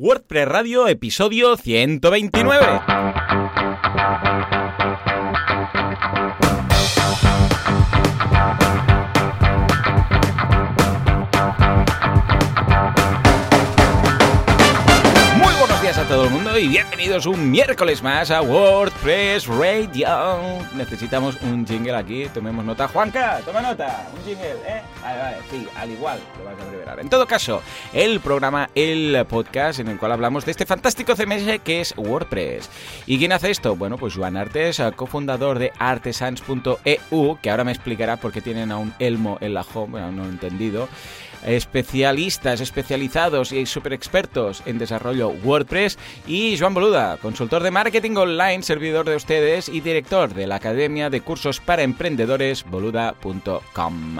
WordPress Radio, episodio 129. Y bienvenidos un miércoles más a WordPress Radio. Necesitamos un jingle aquí, tomemos nota. Juanca, toma nota, un jingle, ¿eh? Vale, vale, sí, al igual lo vas a abreviar. En todo caso, el programa, el podcast en el cual hablamos de este fantástico CMS que es WordPress. ¿Y quién hace esto? Bueno, pues Joan Artes, cofundador de artesans.eu, que ahora me explicará por qué tienen a un elmo en la home, bueno, no he entendido especialistas, especializados y super expertos en desarrollo WordPress, y Joan Boluda, consultor de marketing online, servidor de ustedes y director de la Academia de Cursos para Emprendedores, boluda.com.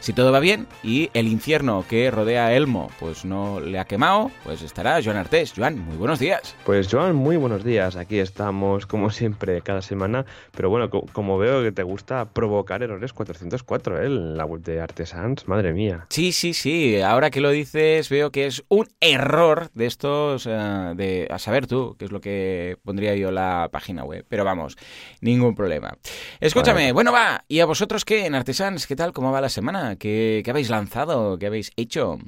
Si todo va bien y el infierno que rodea a Elmo pues no le ha quemado, pues estará Joan Artés. Joan, muy buenos días. Pues Joan, muy buenos días. Aquí estamos como siempre cada semana, pero bueno, co- como veo que te gusta provocar errores 404 ¿eh? la web de Artesans, madre mía. Sí, sí, sí. Ahora que lo dices, veo que es un error de estos, eh, de a saber tú, qué es lo que pondría yo la página web. Pero vamos, ningún problema. Escúchame, bueno, va. ¿Y a vosotros qué, en Artesans? ¿Qué tal? ¿Cómo va la semana? ¿Qué, qué habéis lanzado? ¿Qué habéis hecho?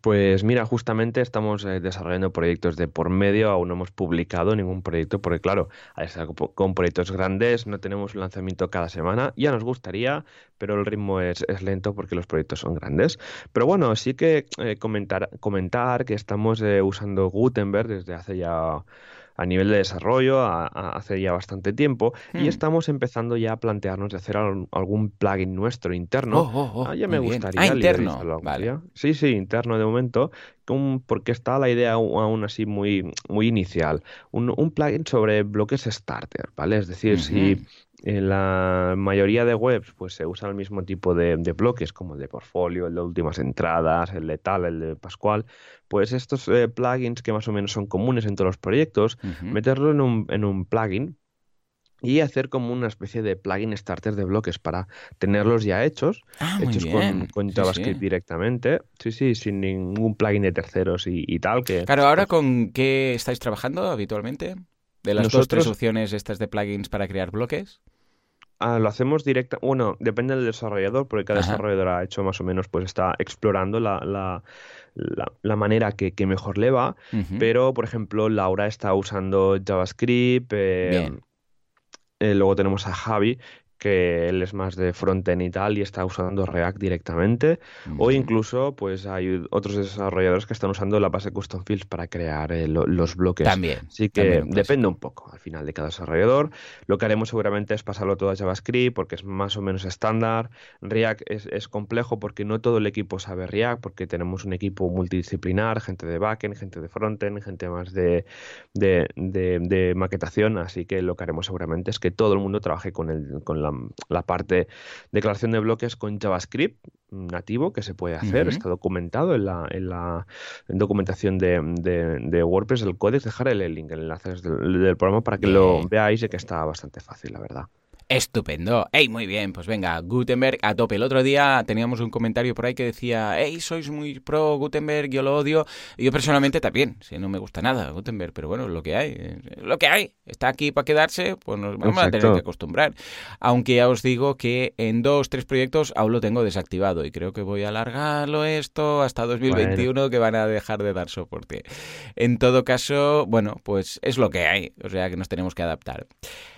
Pues mira, justamente estamos eh, desarrollando proyectos de por medio, aún no hemos publicado ningún proyecto, porque claro, al estar con, proyectos grandes no tenemos un lanzamiento cada semana, ya nos gustaría, pero el ritmo es, es lento porque los proyectos son grandes. Pero bueno, sí que eh, comentar, comentar que estamos eh, usando Gutenberg desde hace ya a nivel de desarrollo a- a- hace ya bastante tiempo y estamos empezando ya a plantearnos de hacer al- algún plugin nuestro interno Oh, oh, oh, Ah, ya me bien. gustaría Ah, interno. Vale. Sí, sí, interno de momento, porque está la idea aún así muy, muy inicial. Un, un plugin sobre bloques starter, ¿vale? Es decir, si. En la mayoría de webs pues se usa el mismo tipo de, de bloques, como el de portfolio, el de últimas entradas, el de tal, el de Pascual, pues estos eh, plugins que más o menos son comunes en todos los proyectos, Ujú. meterlo en un, en un plugin y hacer como una especie de plugin starter de bloques para tenerlos ya hechos Ah, hechos con, JavaScript sí. directamente. Sí, sí, sin ningún plugin de terceros y, y tal. Que, Claro, ahora pues, con qué estáis trabajando habitualmente? De las dos, tres Nosotros- opciones estas de plugins para crear bloques. Ah, lo hacemos directa. Bueno, depende del desarrollador, porque cada Ajá. desarrollador ha hecho más o menos, pues está explorando la, la, la, la manera que, que mejor le va. Pero, por ejemplo, Laura está usando JavaScript. eh, Bien. eh, luego tenemos a Javi, que él es más de frontend y tal, y está usando React directamente. O incluso, pues hay otros desarrolladores que están usando la base custom fields para crear eh, lo- los bloques. También. Así que también depende un poco al final de cada desarrollador. Lo que haremos seguramente es pasarlo todo a JavaScript porque es más o menos estándar. React es, es complejo porque no todo el equipo sabe React porque tenemos un equipo multidisciplinar, gente de backend, gente de frontend, gente más de, de, de- de maquetación. Así que lo que haremos seguramente es que todo el mundo trabaje con, el, con la, la parte de declaración de bloques con JavaScript nativo que se puede hacer, está documentado en la, en la documentación de, de- de WordPress, el códex, dejaré el link, el enlace del, del programa para que lo veáis y que está bastante fácil, la verdad. Estupendo. ¡Ey, muy bien! Pues venga, Gutenberg a tope. El otro día teníamos un comentario por ahí que decía, ¡Ey, sois muy pro Gutenberg, yo lo odio! Y yo personalmente también, si no me gusta nada Gutenberg, pero bueno, es lo que hay. Lo que hay. Está aquí para quedarse, pues nos vamos a tener que acostumbrar. Aunque ya os digo que en dos, tres proyectos aún lo tengo desactivado y creo que voy a alargarlo esto hasta 2021 que van a dejar de dar soporte. En todo caso, bueno, pues es lo que hay. O sea que nos tenemos que adaptar.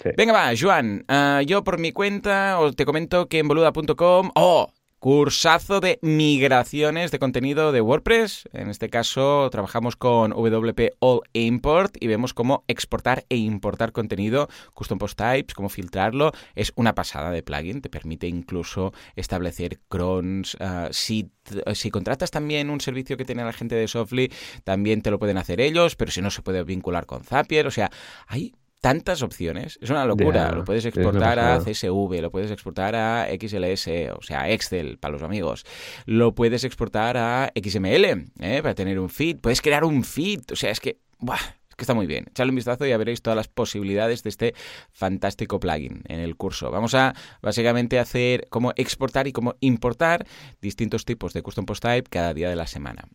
Sí. Venga, va, Joan. Yo por mi cuenta os te comento que en boluda.com. ¡Oh! Cursazo de migraciones de contenido de WordPress. En este caso trabajamos con WP All Import y vemos cómo exportar e importar contenido, custom post types, cómo filtrarlo. Es una pasada de plugin, te permite incluso establecer crons. ah, si, si contratas también un servicio que tiene la gente de Softly, también te lo pueden hacer ellos, pero si no se puede vincular con Zapier. O sea, hay tantas opciones. Es una locura. Lo puedes exportar a. CSV, lo puedes exportar a XLS, o sea, Excel para los amigos. Lo puedes exportar a XML, ¿eh? para tener un feed. Puedes crear un feed. O sea, es que... ¡buah! Que está muy bien. Echadle un vistazo y ya veréis todas las posibilidades de este fantástico plugin en el curso. Vamos a básicamente hacer cómo exportar y cómo importar distintos tipos de custom post type cada día de la semana.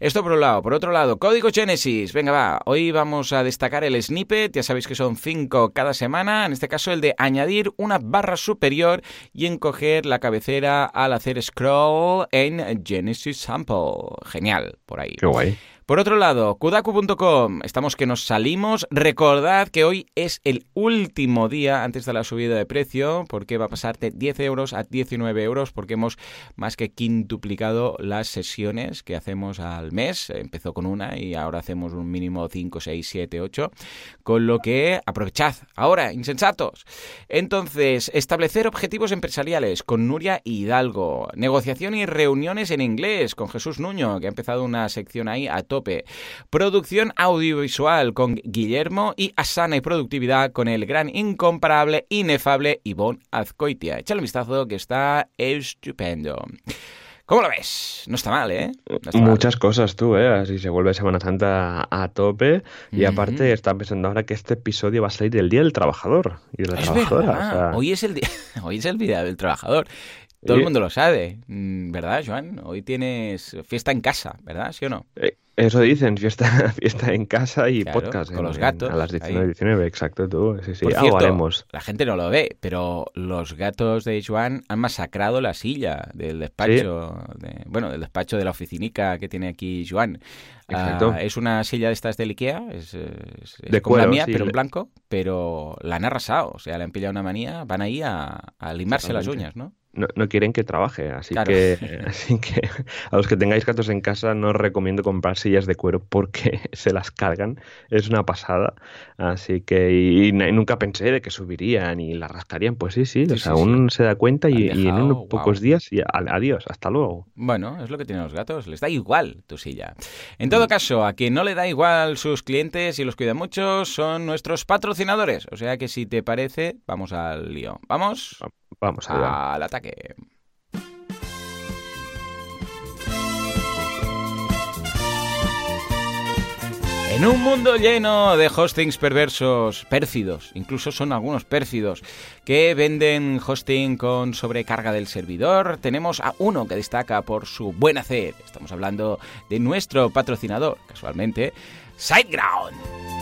Esto por un lado. Por otro lado, código Genesis. Venga, va. Hoy vamos a destacar el snippet. Ya sabéis que son cinco cada semana. En este caso, el de añadir una barra superior y encoger la cabecera al hacer scroll en Genesis Sample. Genial, por ahí. Qué guay. Por otro lado, kudaku.com, estamos que nos salimos. Recordad que hoy es el último día antes de la subida de precio, porque va a pasar de 10 euros a 19 euros, porque hemos más que quintuplicado las sesiones que hacemos al mes. Empezó con una y ahora hacemos un mínimo 5, 6, 7, 8. Con lo que aprovechad ahora, insensatos. Entonces, establecer objetivos empresariales con Nuria Hidalgo. Negociación y reuniones en inglés con Jesús Nuño, que ha empezado una sección ahí a todo Producción audiovisual con Guillermo y Asana y productividad con el gran, incomparable, inefable Ivonne Azcoitia. Échale un vistazo que está estupendo. ¿Cómo lo ves? No está mal, ¿eh? Muchas cosas tú, ¿eh? Así se vuelve Semana Santa a tope. Y aparte, está pensando ahora que este episodio va a salir del Día del Trabajador y de la trabajadora. Hoy, es el día, hoy es el Día del Trabajador. Todo el mundo lo sabe, mm, ¿verdad, Joan? Hoy tienes fiesta en casa, ¿verdad? ¿Sí o no? Eh, eso dicen, fiesta, fiesta en casa y podcast. Con los gatos. a las 19, 19, exacto, tú. Sí, sí, La gente no lo ve, pero los gatos de Joan han masacrado la silla del despacho, de, bueno, del despacho de la oficinica que tiene aquí Joan. Exacto. Ah, es una silla de estas del Ikea, es, de como la mía, pero en blanco, pero la han arrasado, o sea, le han pillado una manía, van ahí a, a limarse las uñas, ¿no? No, quieren que trabaje. Así, que, así que a los que tengáis gatos en casa no os recomiendo comprar sillas de cuero porque se las cargan. Es una pasada. Así que y, nunca pensé de que subirían y la rascarían. Pues sí, sí. aún se da cuenta y, en unos pocos días y adiós, hasta luego. Bueno, es lo que tienen los gatos. Les da igual tu silla. En todo caso, a quien no le da igual sus clientes y los cuida mucho son nuestros patrocinadores. O sea que si te parece, vamos al lío. ¿Vamos? Vamos al ataque. En un mundo lleno de hostings perversos, pérfidos, incluso son algunos pérfidos, que venden hosting con sobrecarga del servidor, tenemos a uno que destaca por su buen hacer. Estamos hablando de nuestro patrocinador, casualmente, SiteGround.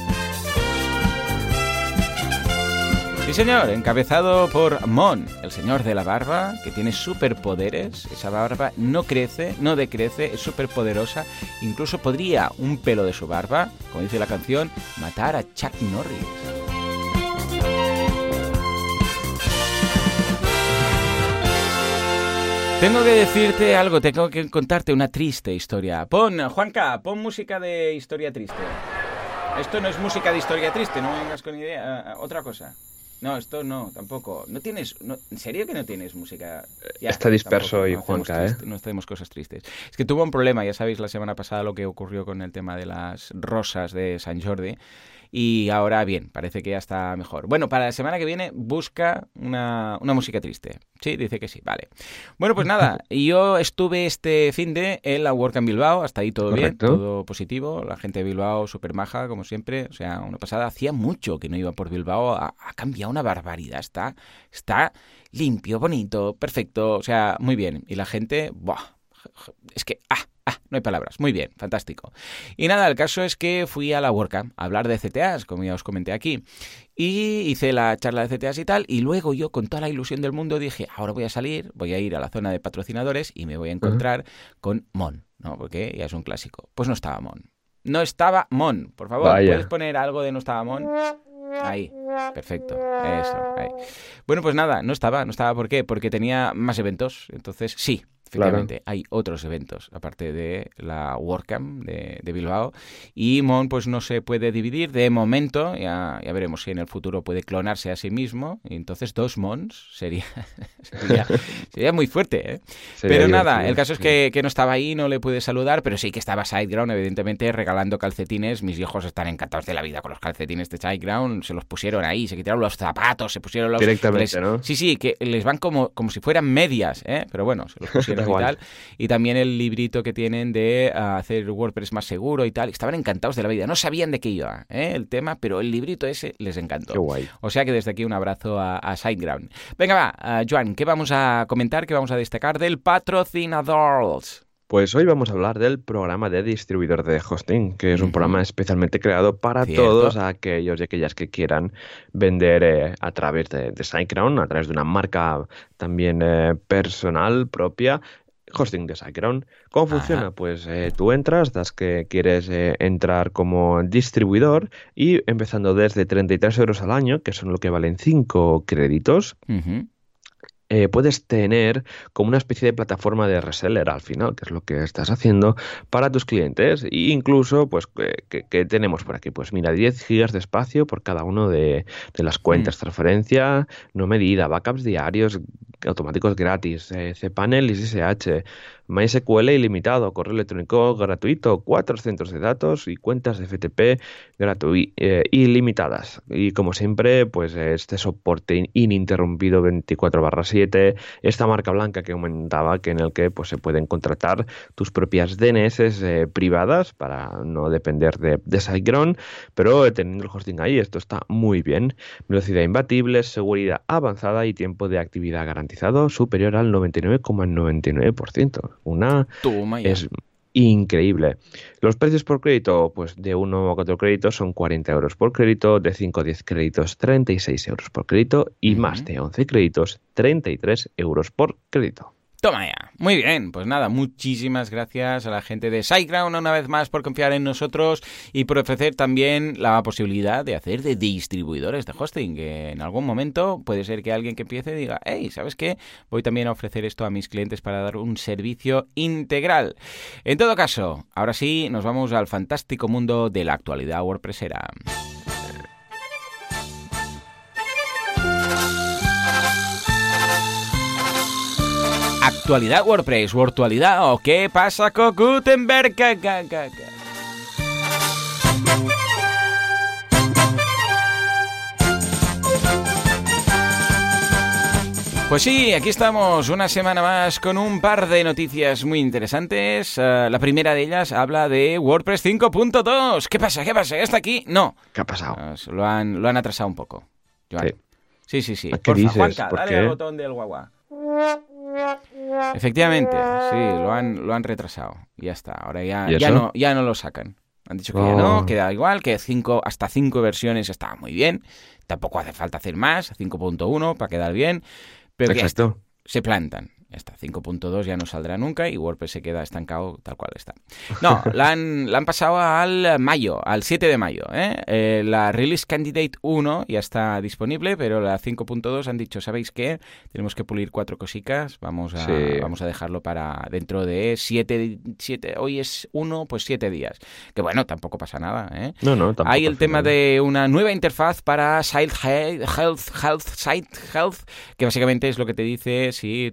Sí, señor, encabezado por Mon, el señor de la barba, que tiene superpoderes. Esa barba no crece, no decrece, es superpoderosa. Incluso podría un pelo de su barba, como dice la canción, matar a Chuck Norris. Tengo que decirte algo, tengo que contarte una triste historia. Pon, Juanca, pon música de historia triste. Esto no es música de historia triste, no vengas con idea. Otra cosa. No, esto no, tampoco. No tienes, ¿En serio que no tienes música? Está disperso y Juanca, ¿eh? no tenemos cosas tristes. Es que tuvo un problema, ya sabéis la semana pasada lo que ocurrió con el tema de las rosas de San Jordi y ahora bien, parece que ya está mejor. Bueno, para la semana que viene busca una, música triste. Sí, dice que sí, vale. Bueno, pues nada, yo estuve este fin de en la Work en Bilbao, hasta ahí todo bien, todo positivo. La gente de Bilbao súper maja, como siempre. O sea, una pasada, hacía mucho que no iba por Bilbao, ha, cambiado una barbaridad, está, está limpio, bonito, perfecto, o sea, muy bien. Y la gente, ¡buah! Es que, ¡ah! Ah, no hay palabras. Muy bien, fantástico. Y nada, el caso es que fui a la WordCamp a hablar de CTAs, como ya os comenté aquí. Y hice la charla de CTAs y tal, y luego yo con toda la ilusión del mundo dije, ahora voy a salir, voy a ir a la zona de patrocinadores y me voy a encontrar con Mon, ¿no? Porque ya es un clásico. Pues no estaba Mon. No estaba Mon. Por favor, ¿puedes poner algo de no estaba Mon? Ahí, perfecto, eso, ahí. Bueno, pues nada, no estaba, no estaba, ¿por qué? Porque tenía más eventos, entonces sí, Efectivamente, hay otros eventos, aparte de la WordCamp de, de, Bilbao. Y Mon pues no se puede dividir de momento, ya, ya, veremos si en el futuro puede clonarse a sí mismo. Y entonces dos Mons sería, sería, muy fuerte. ¿eh? pero nada, el caso es que, que, no estaba ahí, no le pude saludar, pero sí que estaba Sideground, evidentemente, regalando calcetines. Mis hijos están encantados de la vida con los calcetines de Sideground. Se los pusieron ahí, se quitaron los zapatos, se pusieron los... Directamente, ¿no? Sí, sí, que les van como, como si fueran medias, ¿eh? pero bueno, se los pusieron y tal. Y también el librito que tienen de ah, hacer WordPress más seguro y tal. Estaban encantados de la vida. No sabían de qué iba ¿eh? el tema, pero el librito ese les encantó. Qué guay. O sea que desde aquí un abrazo a, a SiteGround. Venga, va, uh, Joan, ¿qué vamos a comentar? ¿Qué vamos a destacar del patrocinadores? Pues hoy vamos a hablar del programa de distribuidor de hosting, que es un programa especialmente creado para todos aquellos y aquellas que quieran vender eh, a través de, de SiteGround, a través de una marca también eh, personal propia, hosting de SiteGround. ¿Cómo funciona? Pues eh, tú entras, das que quieres entrar como distribuidor y empezando desde 33 euros al año, que son lo que valen 5 créditos, eh, puedes tener como una especie de plataforma de reseller al final, que es lo que estás haciendo para tus clientes. E incluso, pues, ¿qué tenemos por aquí? Pues mira, 10 gigas de espacio por cada uno de, las cuentas, mm. transferencia no medida, backups diarios automáticos gratis, eh, cPanel y SSH, MySQL ilimitado, correo electrónico gratuito, cuatro centros de datos y cuentas de FTP eh, ilimitadas. Y como siempre, pues este soporte ininterrumpido 24 barra 7, esta marca blanca que aumentaba, que en el que pues, se pueden contratar tus propias DNS eh, privadas para no depender de, de SiteGround, pero teniendo el hosting ahí, esto está muy bien. Velocidad imbatible, seguridad avanzada y tiempo de actividad garantizado superior al 99,99%. Una es increíble. Los precios por crédito, pues de 1 a 4 créditos son 40 euros por crédito, de 5 a 10 créditos 36 euros por crédito y más de 11 créditos 33 euros por crédito. Toma ya. Muy bien, pues nada, muchísimas gracias a la gente de SiteGround una vez más por confiar en nosotros y por ofrecer también la posibilidad de hacer de distribuidores de hosting, que en algún momento puede ser que alguien que empiece diga, hey, ¿sabes qué? Voy también a ofrecer esto a mis clientes para dar un servicio integral. En todo caso, ahora sí, nos vamos al fantástico mundo de la actualidad WordPressera. Actualidad WordPress, virtualidad o qué pasa con Gutenberg. Pues sí, aquí estamos una semana más con un par de noticias muy interesantes. Uh, la primera de ellas habla de WordPress 5.2. ¿Qué pasa? ¿Qué pasa? ¿Está aquí? No. ¿Qué ha pasado? Uh, lo, han, lo han atrasado un poco. Joan. Sí, sí, sí. ¿Qué Porfa, dices? Juanca, ¿Por dale qué? al botón del guagua. Efectivamente, sí, lo han, lo han retrasado. Ya está, ahora ya, ¿Y ya, no, ya no lo sacan. Han dicho que ya no, Oh. queda igual, que cinco, hasta 5 versiones está muy bien. Tampoco hace falta hacer más, 5.1 para quedar bien. Pero Exacto. se plantan. Ya está, 5.2 ya no saldrá nunca y WordPress se queda estancado tal cual está. No, la han, la han pasado al mayo, al 7 de mayo. ¿eh? Eh, la Release Candidate 1 ya está disponible, pero la 5.2 han dicho, ¿sabéis qué? Tenemos que pulir cuatro cositas, vamos a, Sí. vamos a dejarlo para dentro de 7, siete, hoy es 1, pues 7 días. Que bueno, tampoco pasa nada. ¿eh? No, no, tampoco. Hay el tema de una nueva interfaz para Site He- Health, Health, Site Health, que básicamente es lo que te dice si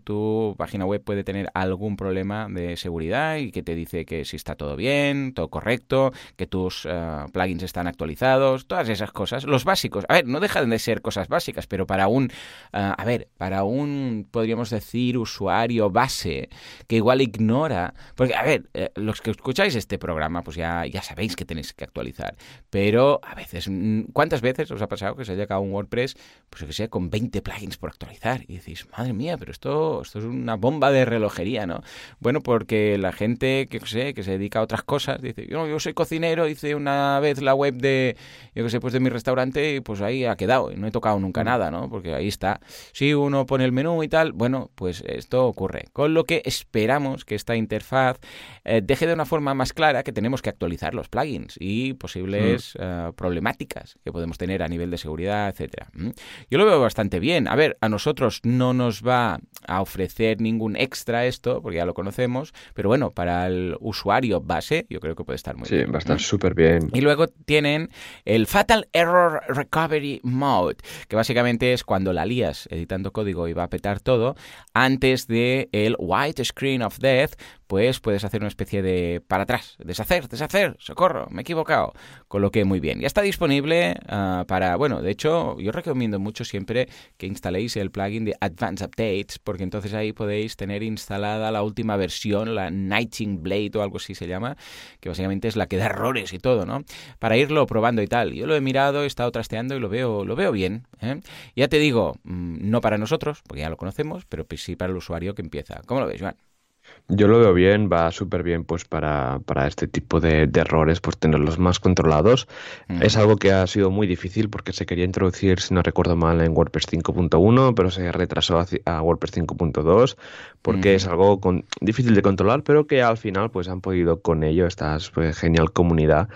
página web puede tener algún problema de seguridad y que te dice que si está todo bien, todo correcto, que tus eh, plugins están actualizados, todas esas cosas, los básicos. A ver, no dejan de ser cosas básicas, pero para un, eh, a ver, para un, podríamos decir, usuario base que igual ignora, porque, a ver, eh, los que escucháis este programa, pues ya, ya sabéis que tenéis que actualizar, pero a veces, mm, ¿cuántas veces os ha pasado que se haya acabado un WordPress, pues que sé, con 20 plugins por actualizar? Y decís, madre mía, pero esto, esto es una bomba de relojería, ¿no? Bueno, porque la gente que sé, que se dedica a otras cosas, dice, yo, yo soy cocinero, hice una vez la web de, yo que sé, pues de mi restaurante y pues ahí ha quedado, y no he tocado nunca nada, ¿no? Porque ahí está. Si uno pone el menú y tal, bueno, pues esto ocurre. Con lo que esperamos que esta interfaz eh, deje de una forma más clara que tenemos que actualizar los plugins y posibles eh, problemáticas que podemos tener a nivel de seguridad, etcétera. ¿Mm? Yo lo veo bastante bien. A ver, a nosotros no nos va a ofrecer ningún extra esto, porque ya lo conocemos, pero bueno, para el usuario base, yo creo que puede estar muy Sí, bien. va a estar súper bien. Y luego tienen el Fatal Error Recovery Mode, que básicamente es cuando la lías editando código y va a petar todo, antes de el White Screen of Death, pues puedes hacer una especie de para atrás, deshacer, deshacer, socorro, me he equivocado. Coloqué muy bien. Ya está disponible ah, para, bueno, de hecho, yo recomiendo mucho siempre que instaléis el plugin de Advanced Updates, porque entonces ahí podéis tener instalada la última versión, la Nighting Blade o algo así se llama, que básicamente es la que da errores y todo, ¿no? Para irlo probando y tal. Yo lo he mirado, he estado trasteando y lo veo, lo veo bien. ¿eh? Ya te digo, mm, no para nosotros, porque ya lo conocemos, pero sí para el usuario que empieza. ¿Cómo lo ves, Joan? Yo lo veo bien, va súper bien pues para, para este tipo de, errores, pues tenerlos más controlados. Es algo que ha sido muy difícil porque se quería introducir, si no recuerdo mal, en WordPress 5.1, pero se retrasó a, WordPress 5.2 porque es algo difícil de controlar, pero que al final pues han podido con ello, esta pues, genial comunidad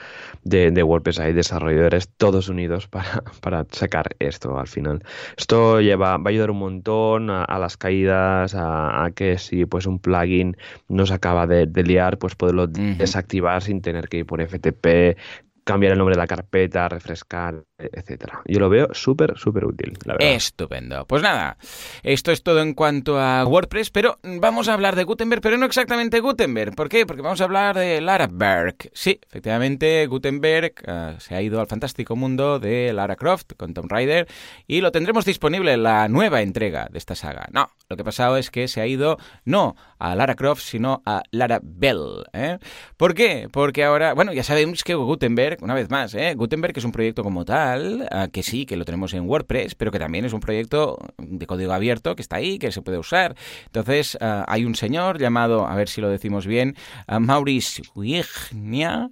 de, de, WordPress, hay desarrolladores todos unidos para, para sacar esto al final. Esto lleva, va a ayudar un montón a, las caídas, a, a que si pues un plugin no se acaba de, liar, pues poderlo desactivar sin tener que ir por FTP, cambiar el nombre de la carpeta, refrescar, etcétera. Yo lo veo súper, súper útil, la verdad. Estupendo. Pues nada, esto es todo en cuanto a WordPress, pero vamos a hablar de Gutenberg, pero no exactamente Gutenberg. ¿Por qué? Porque vamos a hablar de Laraberg. Sí, efectivamente, Gutenberg eh, se ha ido al fantástico mundo de Lara Croft con Tomb Raider y lo tendremos disponible en la nueva entrega de esta saga. No, lo que ha pasado es que se ha ido no a Lara Croft, sino a Lara Bell. ¿eh? ¿Por qué? Porque ahora, bueno, ya sabemos que Gutenberg una vez más, ¿eh? Gutenberg es un proyecto como tal, ah, que sí, que lo tenemos en WordPress, pero que también es un proyecto de código abierto que está ahí, que se puede usar. Entonces, ah, hay un señor llamado, a ver si lo decimos bien, uh, Maurice Wignia,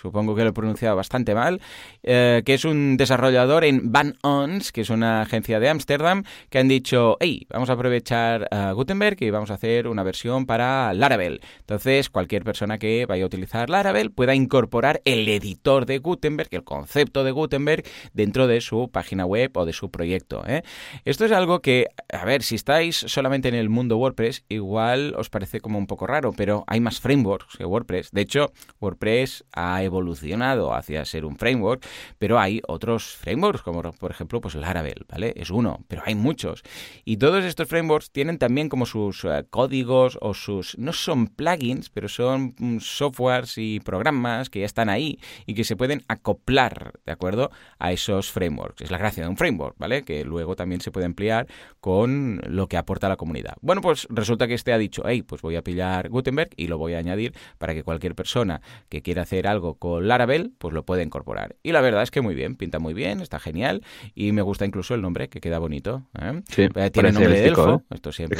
supongo que lo he pronunciado bastante mal, eh, que es un desarrollador en Van Ons, que es una agencia de Ámsterdam, que han dicho, hey, vamos a aprovechar Gutenberg y vamos a hacer una versión para Laravel. Entonces, cualquier persona que vaya a utilizar Laravel pueda incorporar el editor de Gutenberg, el concepto de Gutenberg, dentro de su página web o de su proyecto. ¿eh? Esto es algo que, a ver, si estáis solamente en el mundo WordPress, igual os parece como un poco raro, pero hay más frameworks que WordPress. De hecho, WordPress ha evolucionado hacia ser un framework, pero hay otros frameworks, como por ejemplo pues Laravel, ¿vale? Es uno, pero hay muchos. Y todos estos frameworks tienen también como sus eh, códigos o sus... no son plugins, pero son mm, softwares y programas que ya están ahí y que se pueden acoplar, ¿de acuerdo? A esos frameworks. Es la gracia de un framework, ¿vale? Que luego también se puede emplear con lo que aporta la comunidad. Bueno, pues resulta que este ha dicho, hey, pues voy a pillar Gutenberg y lo voy a añadir para que cualquier persona que quiera hacer algo con Laravel, pues lo puede incorporar. Y la verdad es que muy bien, pinta muy bien, está genial y me gusta incluso el nombre, que queda bonito. ¿eh? eh tiene nombre de elfo, ¿eh? esto siempre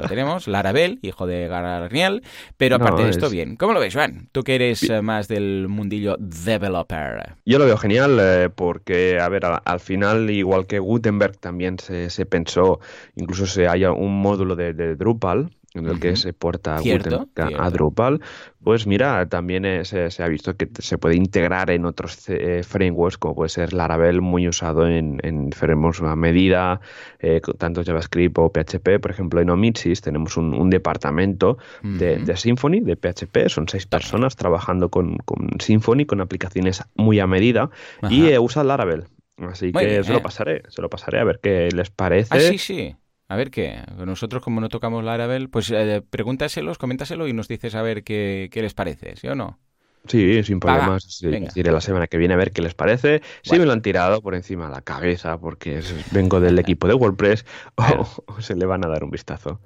lo tenemos, Laravel, hijo de Garniel, pero aparte de esto, bien. ¿Cómo lo ves, Juan? Tú que eres eh, más del mundillo developer. Yo lo veo genial porque, a ver, al, final, igual que Gutenberg también se, se pensó, incluso se haya un módulo de, de Drupal, en el que se porta a Drupal, pues mira, también se, ha visto que se puede integrar en otros eh, frameworks, como puede ser Laravel, muy usado en, en frameworks a medida, eh, tanto JavaScript o PHP. Por ejemplo, en Omitsis tenemos un, departamento de, Symfony, de PHP, son seis personas trabajando con, Symfony, con aplicaciones muy a medida, y eh, usa Laravel. Así que se lo pasaré, se lo pasaré a ver qué les parece. Ah, sí, sí. A ver qué. Nosotros, como no tocamos Laravel, pues eh, pregúntaselos, coméntaselo y nos dices a ver qué, les parece, ¿sí o no? Sí, sin problemas. Iré la semana que viene a ver qué les parece. Si me lo han tirado por encima de la cabeza porque vengo del equipo de WordPress o, se le van a dar un vistazo.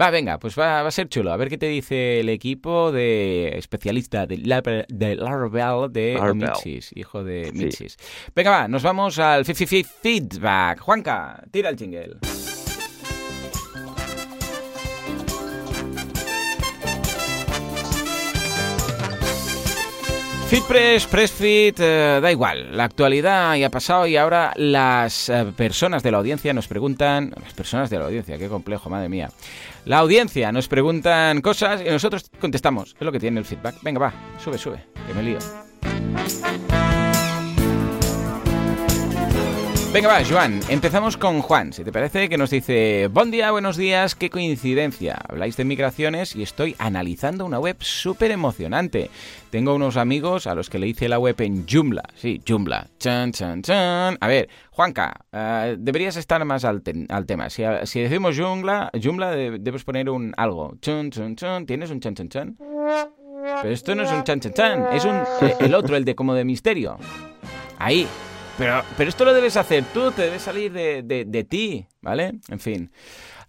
Va, venga, pues va, a ser chulo. A ver qué te dice el equipo de especialista de, de Laravel de Mitchis, hijo de Mitchis. Venga, va, nos vamos al feedback. Juanca, tira el jingle. FitPress, PressFit, eh, da igual. La actualidad ya ha pasado y ahora las eh, personas de la audiencia nos preguntan. Las personas de la audiencia, qué complejo, madre mía. La audiencia nos preguntan cosas y nosotros contestamos. Es lo que tiene el feedback. Venga, va, sube, sube, que me lío. Venga, va, Joan, empezamos con Juan, si te parece, que nos dice, buen día, buenos días, qué coincidencia. Habláis de migraciones y estoy analizando una web súper emocionante. Tengo unos amigos a los que le hice la web en Joomla, sí, Joomla. Chan, chan, chan. A ver, Juanca, uh, deberías estar más al, tema. Si, decimos Joomla, Joomla debes poner un algo. Chun, chun, chun. ¿Tienes un chan, chan, chan? Pero esto no es un chan, chan, chan. Es un, eh, el otro, el de como de misterio. Ahí. Pero, pero esto lo debes hacer tú, te debe salir de, de, de ti, ¿vale? En fin.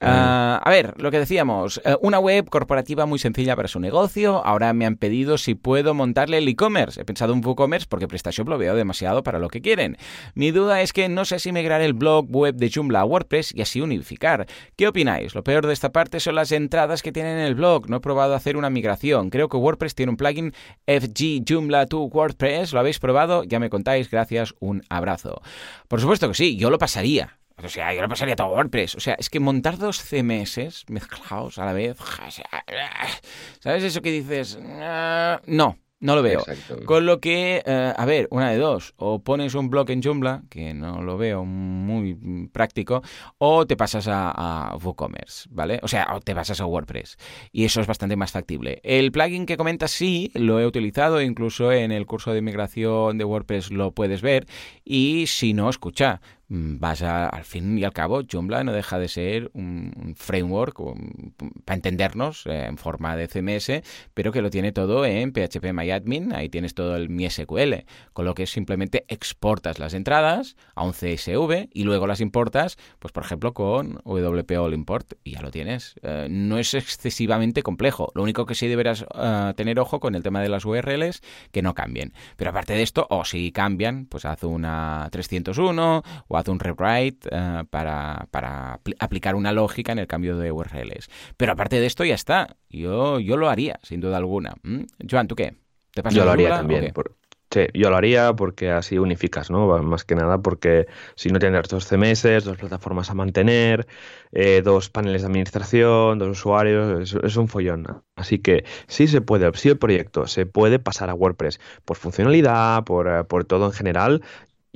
Uh, a ver, lo que decíamos, uh, una web corporativa muy sencilla para su negocio. Ahora me han pedido si puedo montarle el e-commerce. He pensado en WooCommerce porque PrestaShop lo veo demasiado para lo que quieren. Mi duda es que no sé si migrar el blog web de Joomla a WordPress y así unificar. ¿Qué opináis? Lo peor de esta parte son las entradas que tienen en el blog. No he probado hacer una migración. Creo que WordPress tiene un plugin FG Joomla to WordPress. ¿Lo habéis probado? Ya me contáis. Gracias. Un abrazo. Por supuesto que sí, yo lo pasaría. O sea, yo lo pasaría todo WordPress. O sea, es que montar dos CMS mezclados a la vez. ¿Sabes eso que dices? No, no lo veo. Exacto. Con lo que, eh, a ver, una de dos. O pones un blog en Joomla, que no lo veo muy práctico, o te pasas a, a WooCommerce, ¿vale? O sea, o te pasas a WordPress. Y eso es bastante más factible. El plugin que comentas sí, lo he utilizado, incluso en el curso de migración de WordPress lo puedes ver. Y si no, escucha, vas a, al fin y al cabo, Joomla no deja de ser un, framework para entendernos eh, en forma de CMS, pero que lo tiene todo en PHP MyAdmin, ahí tienes todo el MySQL, con lo que simplemente exportas las entradas a un CSV y luego las importas, pues por ejemplo con WP All Import y ya lo tienes. Eh, no es excesivamente complejo, lo único que sí deberás uh, tener ojo con el tema de las URLs, que no cambien. Pero aparte de esto, o si cambian, pues haz una 301 o haz un rewrite uh, para, para apl aplicar una lógica en el cambio de URLs. Pero aparte de esto ya está. Yo, yo lo haría, sin duda alguna. ¿Mm? Joan, ¿tú qué? ¿Te yo lo haría también. Por, sí, yo lo haría porque así unificas, ¿no? Más que nada porque si no tienes dos CMS, dos plataformas a mantener, eh, dos paneles de administración, dos usuarios, es, es, un follón. Así que sí se puede, sí el proyecto se puede pasar a WordPress por funcionalidad, por, por todo en general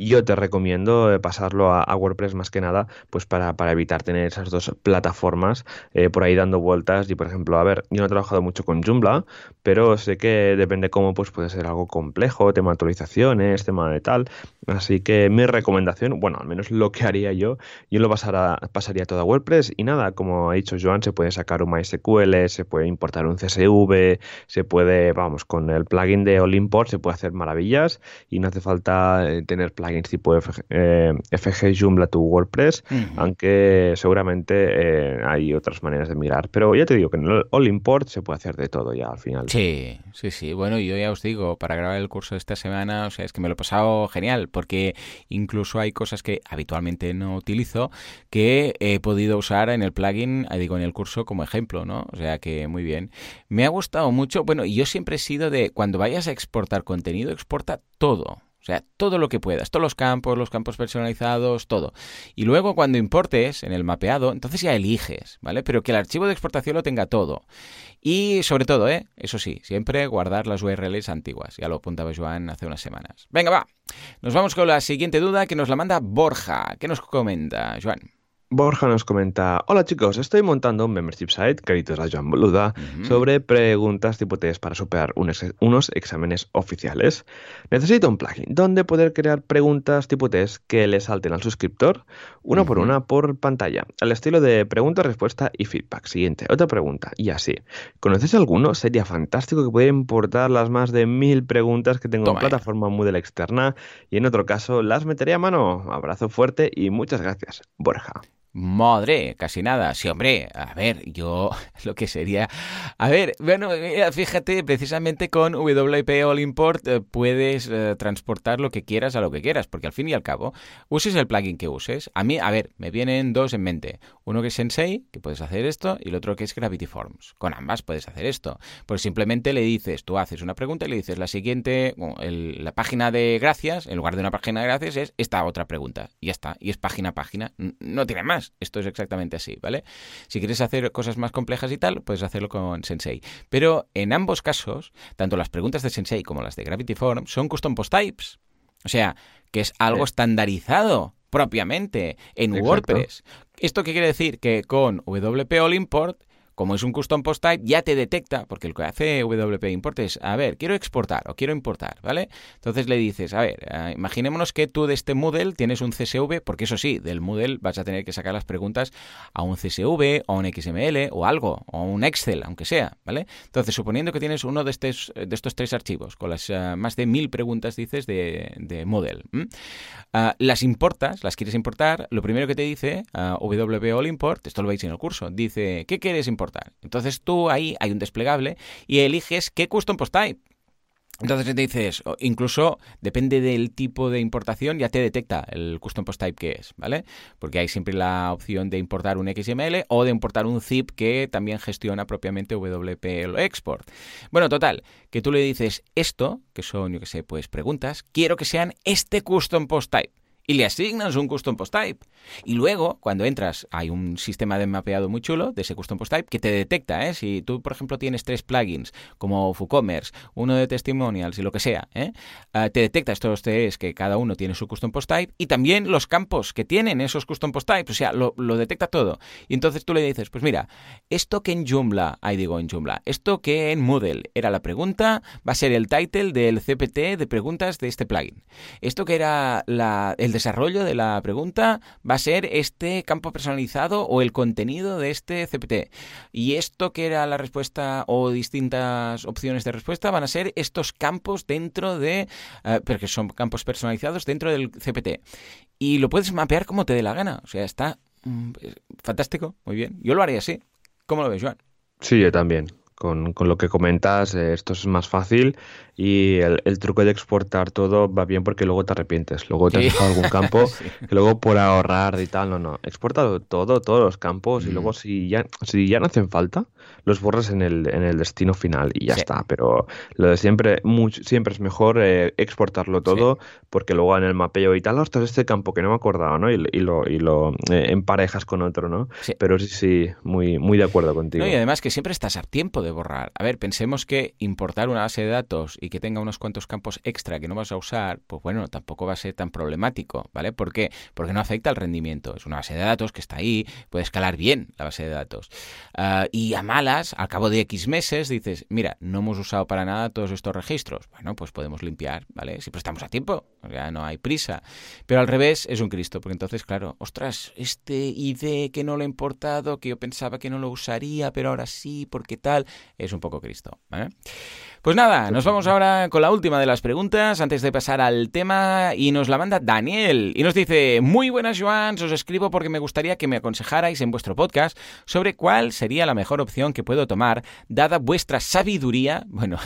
yo te recomiendo eh, pasarlo a, WordPress más que nada, pues para, para evitar tener esas dos plataformas eh, por ahí dando vueltas. Y por ejemplo, a ver, yo no he trabajado mucho con Joomla, pero sé que depende cómo, pues puede ser algo complejo, tema de actualizaciones, tema de tal. Así que mi recomendación, bueno, al menos lo que haría yo, yo lo pasara, pasaría todo a WordPress y nada, como ha dicho Joan, se puede sacar un MySQL, se puede importar un CSV, se puede, vamos, con el plugin de All Import se puede hacer maravillas y no hace falta tener plugins plugins tipo FG, eh, FG Joomla to WordPress, uh -huh. aunque seguramente eh, hay otras maneras de migrar. Pero ya te digo que en el All Import se puede hacer de todo ya al final. Sí, sí, sí. Bueno, yo ya os digo, para grabar el curso de esta semana, o sea, es que me lo he pasado genial, porque incluso hay cosas que habitualmente no utilizo que he podido usar en el plugin, digo, en el curso como ejemplo, ¿no? O sea que muy bien. Me ha gustado mucho, bueno, yo siempre he sido de cuando vayas a exportar contenido, exporta todo. Sea, todo lo que puedas, todos los campos, los campos personalizados, todo. Y luego cuando importes en el mapeado, entonces ya eliges, ¿vale? Pero que el archivo de exportación lo tenga todo. Y sobre todo, ¿eh? Eso sí, siempre guardar las URLs antiguas. Ya lo apuntaba Joan hace unas semanas. Venga, va. Nos vamos con la siguiente duda que nos la manda Borja. ¿Qué nos comenta, Joan? Borja nos comenta, hola chicos, estoy montando un membership site, créditos a Joan Boluda, uh -huh. sobre preguntas tipo test para superar unos, unos, exámenes oficiales. Necesito un plugin donde poder crear preguntas tipo test que le salten al suscriptor, una uh -huh. por una por pantalla, al estilo de pregunta, respuesta y feedback. Siguiente, otra pregunta, y así. ¿Conoces alguno? Sería fantástico que pudiera importar las más de mil preguntas que tengo Toma. en plataforma Moodle externa y en otro caso las metería a mano. Abrazo fuerte y muchas gracias, Borja. Madre, casi nada. Sí, hombre, a ver, yo lo que sería... A ver, bueno, fíjate, precisamente con WP All Import eh, puedes eh, transportar lo que quieras a lo que quieras, porque al fin y al cabo, uses el plugin que uses. A mí, a ver, me vienen dos en mente. Uno que es Sensei, que puedes hacer esto, y el otro que es Gravity Forms. Con ambas puedes hacer esto. Pues simplemente le dices, tú haces una pregunta y le dices la siguiente, el, la página de gracias, en lugar de una página de gracias, es esta otra pregunta. Y ya está, y es página a página. No tiene más. Esto es exactamente así, ¿vale? Si quieres hacer cosas más complejas y tal, puedes hacerlo con Sensei. Pero en ambos casos, tanto las preguntas de Sensei como las de Gravity Form son custom post types. O sea, que es algo estandarizado propiamente en WordPress. ¿Esto qué quiere decir? Que con WP All Import como es un custom post type, ya te detecta, porque lo que hace WP Import es, a ver, quiero exportar o quiero importar, ¿vale? Entonces le dices, a ver, eh, imaginémonos que tú de este Moodle tienes un CSV, porque eso sí, del Moodle vas a tener que sacar las preguntas a un CSV o a un XML o algo, o un Excel, aunque sea, ¿vale? Entonces, suponiendo que tienes uno de estos, de estos tres archivos, con las eh, más de mil preguntas, dices, de, de Moodle, ah, las importas, las quieres importar, lo primero que te dice uh, WP All Import, esto lo veis en el curso, dice, ¿qué quieres importar? Entonces tú ahí hay un desplegable y eliges qué custom post type. Entonces te dices, incluso depende del tipo de importación, ya te detecta el custom post type que es, ¿vale? Porque hay siempre la opción de importar un XML o de importar un zip que también gestiona propiamente WP Export. Bueno, total, que tú le dices esto, que son, yo que sé, pues preguntas, quiero que sean este custom post type y le asignas un custom post type. Y luego, cuando entras, hay un sistema de mapeado muy chulo de ese custom post type que te detecta, ¿eh? Si tú, por ejemplo, tienes tres plugins como WooCommerce, uno de testimonials y lo que sea, ¿eh? Ah, te detecta estos tres que cada uno tiene su custom post type y también los campos que tienen esos custom post types, o sea, lo, detecta todo. Y entonces tú le dices, pues mira, esto que en Joomla, ahí digo en Joomla, esto que en Moodle era la pregunta, va a ser el title del CPT de preguntas de este plugin. Esto que era la, el desarrollo de la pregunta va a ser este campo personalizado o el contenido de este CPT. Y esto que era la respuesta o distintas opciones de respuesta van a ser estos campos dentro de, que son campos personalizados dentro del CPT. Y lo puedes mapear como te dé la gana. O sea, está mm, fantástico, muy bien. Yo lo haría así. ¿Cómo lo ves, Joan? Sí, yo también. Con, con, lo que comentas, eh, esto es más fácil y el, truco de exportar todo va bien porque luego te arrepientes. Luego te has dejado algún campo que luego por ahorrar y tal, no, no. Exporta todo, todos los campos y luego si ya, si ya no hacen falta, los borras en el, en el destino final y ya está. Pero lo de siempre, siempre es mejor eh, exportarlo todo porque luego en el mapeo y tal, ostras, este campo que no me acordaba, ¿no? Y, lo, y lo eh, emparejas con otro, ¿no? Pero sí, sí, muy, muy de acuerdo contigo. y además que siempre estás a tiempo de borrar. A ver, pensemos que importar una base de datos y que tenga unos cuantos campos extra que no vas a usar, pues bueno, tampoco va a ser tan problemático, ¿vale? ¿Por qué? Porque no afecta al rendimiento. Es una base de datos que está ahí, puede escalar bien la base de datos. Ah, y a malas, al cabo de X meses, dices, mira, no hemos usado para nada todos estos registros. Bueno, pues podemos limpiar, ¿vale? Siempre estamos a tiempo, ya no hay prisa. Pero al revés es un Cristo, porque entonces, claro, ostras, este ID que no lo he importado, que yo pensaba que no lo usaría, pero ahora sí, porque tal, es un poco Cristo. Pues nada, nos vamos ahora con la última de las preguntas antes de pasar al tema y nos la manda Daniel y nos dice, muy buenas Joan, os escribo porque me gustaría que me aconsejarais en vuestro podcast sobre cuál sería la mejor opción que puedo tomar dada vuestra sabiduría, bueno,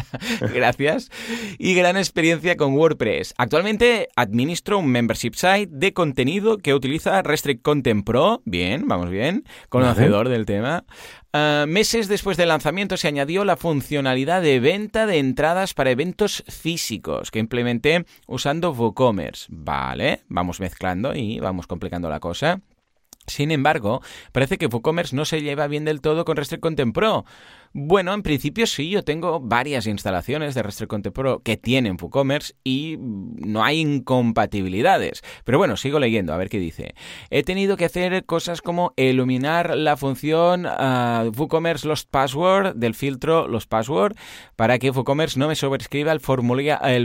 gracias, y gran experiencia con WordPress. Actualmente administro un membership site de contenido que utiliza Restrict Content Pro, bien, vamos bien, conocedor del tema. Ah, meses después del lanzamiento se añadió la funcionalidad de venta de entradas para eventos físicos que implementé usando WooCommerce. Vale, vamos mezclando y vamos complicando la cosa. Sin embargo, parece que WooCommerce no se lleva bien del todo con Restrict Content Pro. Bueno, en principio sí, yo tengo varias instalaciones de Restrict Content Pro que tienen WooCommerce y no hay incompatibilidades. Pero bueno, sigo leyendo, a ver qué dice. He tenido que hacer cosas como iluminar la función uh, WooCommerce Lost Password del filtro Lost Password para que WooCommerce no me sobrescriba el,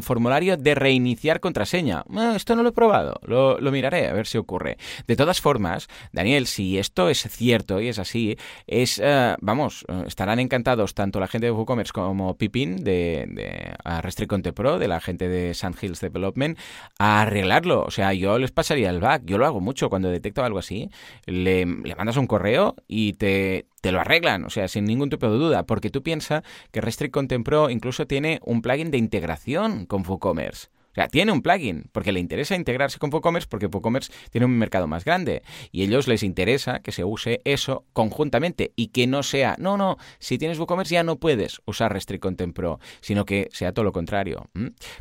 formulario de reiniciar contraseña. esto no lo he probado, lo, lo miraré a ver si ocurre. De todas formas, Daniel, si esto es cierto y es así, es, uh, vamos, estarán en encantados tanto la gente de WooCommerce como Pipin de, Restrict Content Pro, de la gente de Sand Hills Development, a arreglarlo. O sea, yo les pasaría el bug. Yo lo hago mucho cuando detecto algo así. Le, le mandas un correo y te, te lo arreglan, o sea, sin ningún tipo de duda, porque tú piensas que Restrict Content Pro incluso tiene un plugin de integración con WooCommerce. O sea, tiene un plugin, porque le interesa integrarse con WooCommerce, porque WooCommerce tiene un mercado más grande. Y a ellos les interesa que se use eso conjuntamente y que no sea, no, no, si tienes WooCommerce ya no puedes usar Restrict Content Pro, sino que sea todo lo contrario.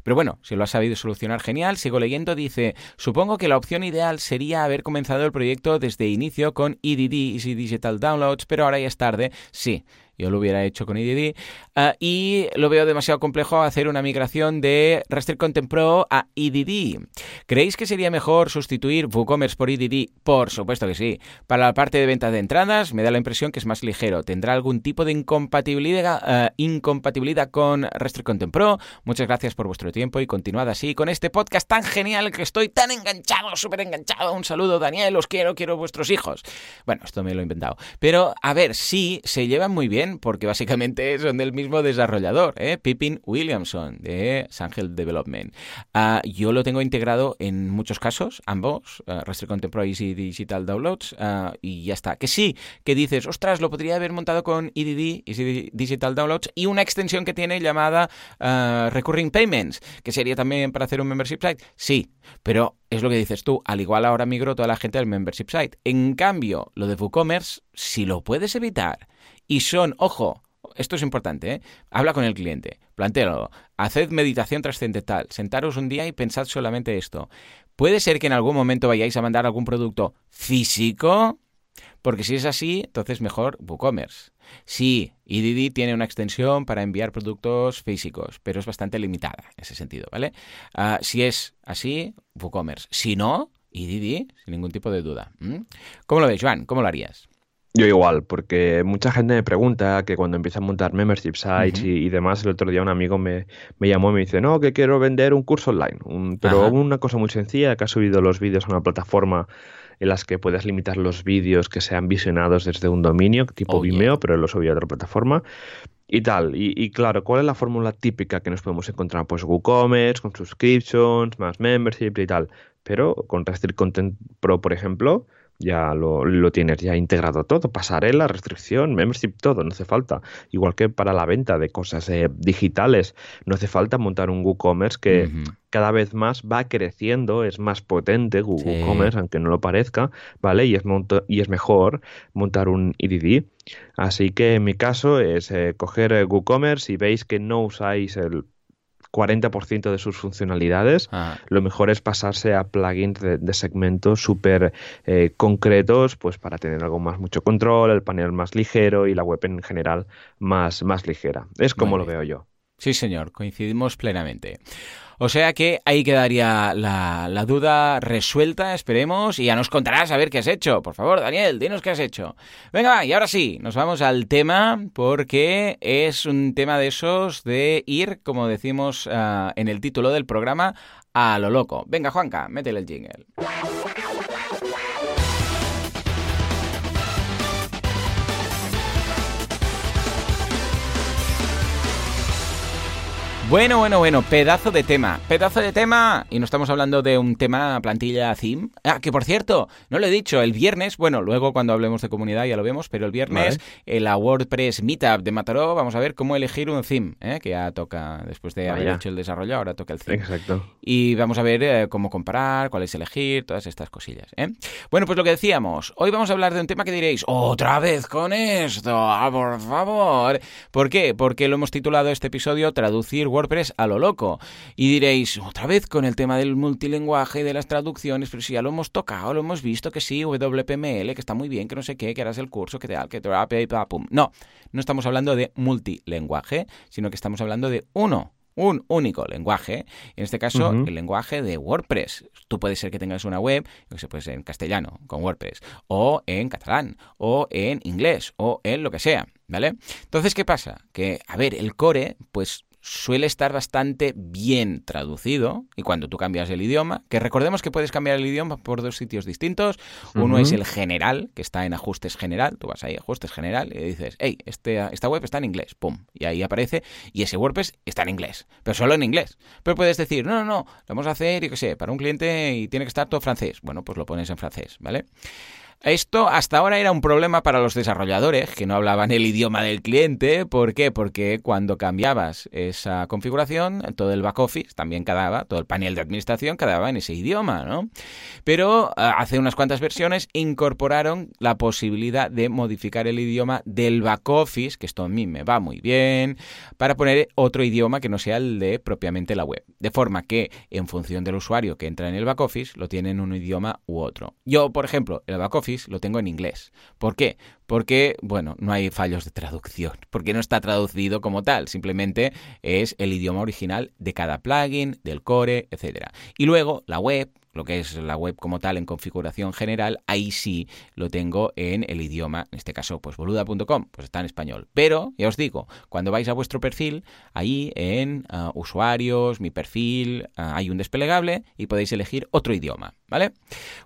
Pero bueno, si lo has sabido solucionar, genial. Sigo leyendo, dice, supongo que la opción ideal sería haber comenzado el proyecto desde inicio con EDD, Easy Digital Downloads, pero ahora ya es tarde. Sí, yo lo hubiera hecho con EDD, ah, y lo veo demasiado complejo hacer una migración de Restrict Pro a EDD. ¿Creéis que sería mejor sustituir WooCommerce por EDD? Por supuesto que sí. Para la parte de venta de entradas, me da la impresión que es más ligero. ¿Tendrá algún tipo de incompatibilidad, ah, incompatibilidad con Restrict Content Pro? Muchas gracias por vuestro tiempo y continuad así con este podcast tan genial que estoy tan enganchado, súper enganchado. Un saludo, Daniel, os quiero, quiero vuestros hijos. Bueno, esto me lo he inventado. Pero, a ver, sí, se llevan muy bien porque básicamente son del mismo desarrollador, ¿eh? Pippin Williamson de Sangel Development. Ah, yo lo tengo integrado en muchos casos, ambos, uh, Raster Contemporary y Digital Downloads, ah, y ya está. Que sí, que dices, ostras, lo podría haber montado con EDD, Easy Digital Downloads, y una extensión que tiene llamada Recurring Payments, que sería también para hacer un membership site. Sí, pero es lo que dices tú, al igual ahora migro toda la gente al membership site. En cambio, lo de WooCommerce, si lo puedes evitar, y son, ojo, esto es importante, ¿eh? habla con el cliente, plantéalo, haced meditación trascendental, sentaros un día y pensad solamente esto. ¿Puede ser que en algún momento vayáis a mandar algún producto físico? Porque si es así, entonces mejor WooCommerce. Sí, EDD tiene una extensión para enviar productos físicos, pero es bastante limitada en ese sentido, ¿vale? Ah, si es así, WooCommerce. Si no, EDD, sin ningún tipo de duda. ¿Cómo lo ves, Joan? ¿Cómo lo harías? Yo igual, porque mucha gente me pregunta que cuando empieza a montar membership sites y, demás, el otro día un amigo me, llamó y me dice, no, que quiero vender un curso online, pero una cosa muy sencilla, que ha subido los vídeos a una plataforma en las que puedes limitar los vídeos que sean visionados desde un dominio, tipo Vimeo, pero lo subí a otra plataforma. Y tal, y, claro, ¿cuál es la fórmula típica que nos podemos encontrar? Pues WooCommerce, con subscriptions, más membership y tal. Pero con Restrict Content Pro, por ejemplo, ya lo, lo, tienes ya integrado todo, pasarela, restricción, membership, todo, no hace falta. Igual que para la venta de cosas eh, digitales, no hace falta montar un WooCommerce que cada vez más va creciendo, es más potente WooCommerce, aunque no lo parezca, ¿vale? Y es, y es mejor montar un EDD. Así que en mi caso es eh, coger eh, WooCommerce y veis que no usáis el 40% de sus funcionalidades, ah. lo mejor es pasarse a plugins de, segmentos súper eh, concretos, pues para tener algo más mucho control, el panel más ligero y la web en general más, más ligera. Es como lo veo yo. Sí, señor, coincidimos plenamente. O sea que ahí quedaría la, duda resuelta, esperemos, y ya nos contarás a ver qué has hecho. Por favor, Daniel, dinos qué has hecho. Venga, y ahora sí, nos vamos al tema, porque es un tema de esos de ir, como decimos ah, en el título del programa, a lo loco. Venga, Juanca, métele el jingle. Bueno, bueno, bueno, pedazo de tema, pedazo de tema. Y no estamos hablando de un tema plantilla theme. Ah, que por cierto, no lo he dicho, el viernes, bueno, luego cuando hablemos de comunidad ya lo vemos, pero el viernes en la WordPress Meetup de Mataró vamos a ver cómo elegir un theme, ¿eh? que ya toca, después de haber hecho el desarrollo, ahora toca el theme. Exacto. Y vamos a ver eh, cómo comparar, cuál es elegir, todas estas cosillas. ¿eh? Bueno, pues lo que decíamos, hoy vamos a hablar de un tema que diréis, otra vez con esto, ah, por favor. ¿Por qué? Porque lo hemos titulado este episodio Traducir WordPress a lo loco. Y diréis, otra vez con el tema del multilenguaje y de las traducciones, pero si ya lo hemos tocado, lo hemos visto, que sí, WPML, que está muy bien, que no sé qué, que harás el curso, que tal, que te pum. No, no estamos hablando de multilenguaje, sino que estamos hablando de uno un único lenguaje, en este caso el lenguaje de WordPress. Tú puedes ser que tengas una web, que se puede ser en castellano con WordPress, o en catalán, o en inglés, o en lo que sea, ¿vale? Entonces, ¿qué pasa? Que, a ver, el core, pues suele estar bastante bien traducido y cuando tú cambias el idioma, que recordemos que puedes cambiar el idioma por dos sitios distintos, uno es el general, que está en ajustes general, tú vas ahí ajustes general y dices, hey, este, esta web está en inglés, pum, y ahí aparece y ese WordPress está en inglés, pero solo en inglés. Pero puedes decir, no, no, no, lo vamos a hacer, y qué sé, para un cliente y tiene que estar todo francés. Bueno, pues lo pones en francés, ¿vale? Esto hasta ahora era un problema para los desarrolladores que no hablaban el idioma del cliente. ¿Por qué? Porque cuando cambiabas esa configuración, todo el back office también quedaba, todo el panel de administración quedaba en ese idioma, ¿no? Pero ah, hace unas cuantas versiones incorporaron la posibilidad de modificar el idioma del back office, que esto a mí me va muy bien, para poner otro idioma que no sea el de propiamente la web. De forma que en función del usuario que entra en el back office, lo tiene en un idioma u otro. Yo, por ejemplo, el back office lo tengo en inglés. ¿Por qué? Porque, bueno, no hay fallos de traducción, porque no está traducido como tal, simplemente es el idioma original de cada plugin, del core, etc. Y luego la web, lo que es la web como tal en configuración general, ahí sí lo tengo en el idioma, en este caso, pues boluda.com, pues está en español. Pero, ya os digo, cuando vais a vuestro perfil, ahí en ah, usuarios, mi perfil, ah, hay un desplegable y podéis elegir otro idioma, ¿vale?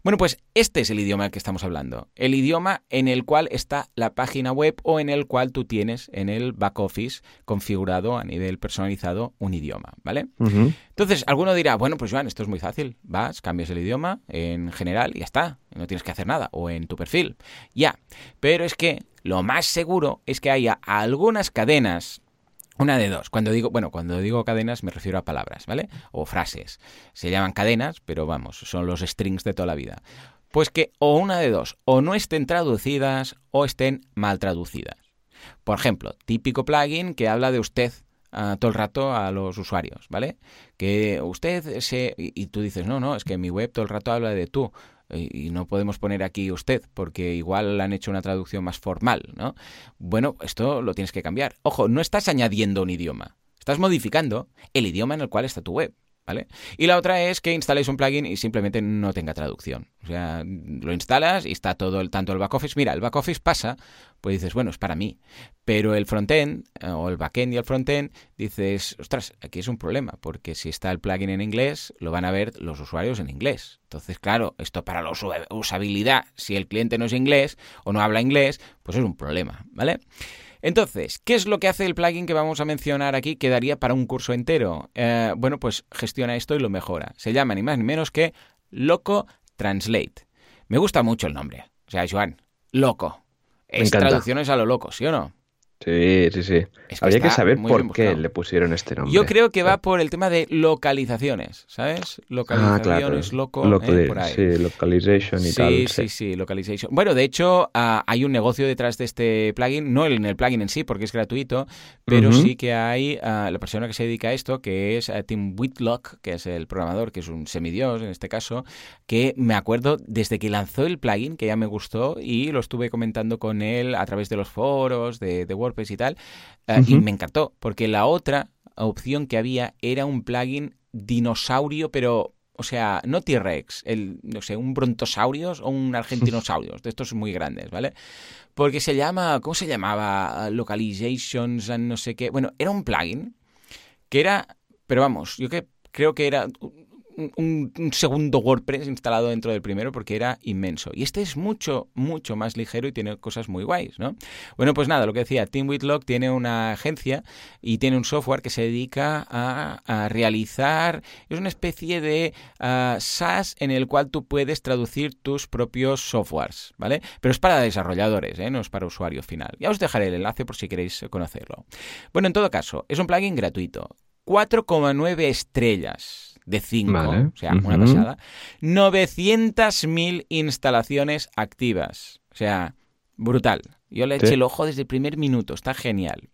Bueno, pues este es el idioma del que estamos hablando, el idioma en el cual está la página web o en el cual tú tienes en el back office configurado a nivel personalizado un idioma, ¿vale? Entonces, alguno dirá, bueno, pues Joan, esto es muy fácil. Vas, cambias el idioma en general y ya está. No tienes que hacer nada. O en tu perfil. Ya. Pero es que lo más seguro es que haya algunas cadenas una de dos. Cuando digo, bueno, cuando digo cadenas me refiero a palabras, ¿vale? O frases. Se llaman cadenas, pero vamos, son los strings de toda la vida. Pues que o una de dos, o no estén traducidas o estén mal traducidas. Por ejemplo, típico plugin que habla de usted todo el rato a los usuarios, ¿vale? Que usted se... Y tú dices, no, no, es que mi web todo el rato habla de tú y no podemos poner aquí usted porque igual han hecho una traducción más formal, ¿no? Bueno, esto lo tienes que cambiar. Ojo, no estás añadiendo un idioma, estás modificando el idioma en el cual está tu web. ¿Vale? Y la otra es que instaléis un plugin y simplemente no tenga traducción. O sea, lo instalas y está todo el tanto el back office. Mira, el back office pasa, pues dices, bueno, es para mí. Pero el frontend eh, o el backend y el frontend dices, ostras, aquí es un problema, porque si está el plugin en inglés, lo van a ver los usuarios en inglés. Entonces, claro, esto para la usabilidad, si el cliente no es inglés o no habla inglés, pues es un problema, ¿vale? Entonces, ¿qué es lo que hace el plugin que vamos a mencionar aquí que daría para un curso entero? Eh, bueno, pues gestiona esto y lo mejora. Se llama ni más ni menos que Loco Translate. Me gusta mucho el nombre. O sea, Joan, loco. Es traducciones a lo loco, ¿sí o no? Sí, sí, sí. Habría que saber por qué le pusieron este nombre. Yo creo que va por el tema de localizaciones, ¿sabes? Localizaciones, ah, loco, eh, por ahí. Sí, localization y tal. Sí, sí, sí, localization. Bueno, de hecho, ah, hay un negocio detrás de este plugin, no en el plugin en sí, porque es gratuito, pero sí que hay ah, la persona que se dedica a esto, que es Tim Whitlock, que es el programador, que es un semidios en este caso, que me acuerdo desde que lanzó el plugin, que ya me gustó, y lo estuve comentando con él a través de los foros, de, de y tal, eh, y me encantó, porque la otra opción que había era un plugin dinosaurio, pero o sea, no T-Rex, el, no sé, un brontosaurios o un argentinosaurios, de estos muy grandes, ¿vale? Porque se llama, ¿cómo se llamaba? Localizations and no sé qué. Bueno, era un plugin que era, pero vamos, yo que creo que era un, segundo WordPress instalado dentro del primero porque era inmenso. Y este es mucho, mucho más ligero y tiene cosas muy guays, ¿no? Bueno, pues nada, lo que decía, Tim Whitlock tiene una agencia y tiene un software que se dedica a, realizar, es una especie de uh, SaaS en el cual tú puedes traducir tus propios softwares, ¿vale? Pero es para desarrolladores, ¿eh? no es para usuario final. Ya os dejaré el enlace por si queréis conocerlo. Bueno, en todo caso, es un plugin gratuito. 4,9 estrellas de 5, o sea, una pasada. 900.000 instalaciones activas. O sea, brutal. Yo le eché el ojo desde el primer minuto, está genial.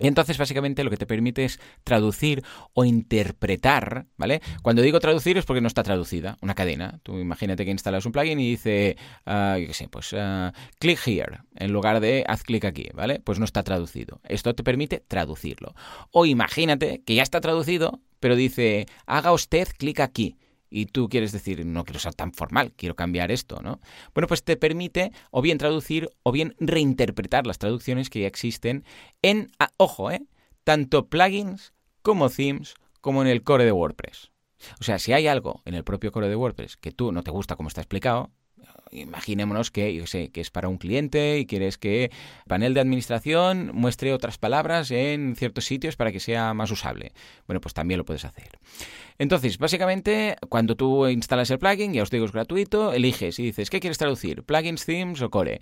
Y entonces, básicamente, lo que te permite es traducir o interpretar, ¿vale? Cuando digo traducir es porque no está traducida, una cadena. Tú imagínate que instalas un plugin y dice, uh, qué sé, pues, uh, click here, en lugar de haz clic aquí, ¿vale? Pues no está traducido. Esto te permite traducirlo. O imagínate que ya está traducido, pero dice, haga usted clic aquí y tú quieres decir, no quiero ser tan formal, quiero cambiar esto, ¿no? Bueno, pues te permite o bien traducir o bien reinterpretar las traducciones que ya existen en, ah, ojo, ¿eh? Tanto plugins como themes como en el core de WordPress. O sea, si hay algo en el propio core de WordPress que tú no te gusta como está explicado, imaginémonos que, que es para un cliente y quieres que el panel de administración muestre otras palabras en ciertos sitios para que sea más usable. Bueno, pues también lo puedes hacer. Entonces, básicamente, cuando tú instalas el plugin, ya os digo, es gratuito, eliges y dices, ¿qué quieres traducir? ¿Plugins, themes o core?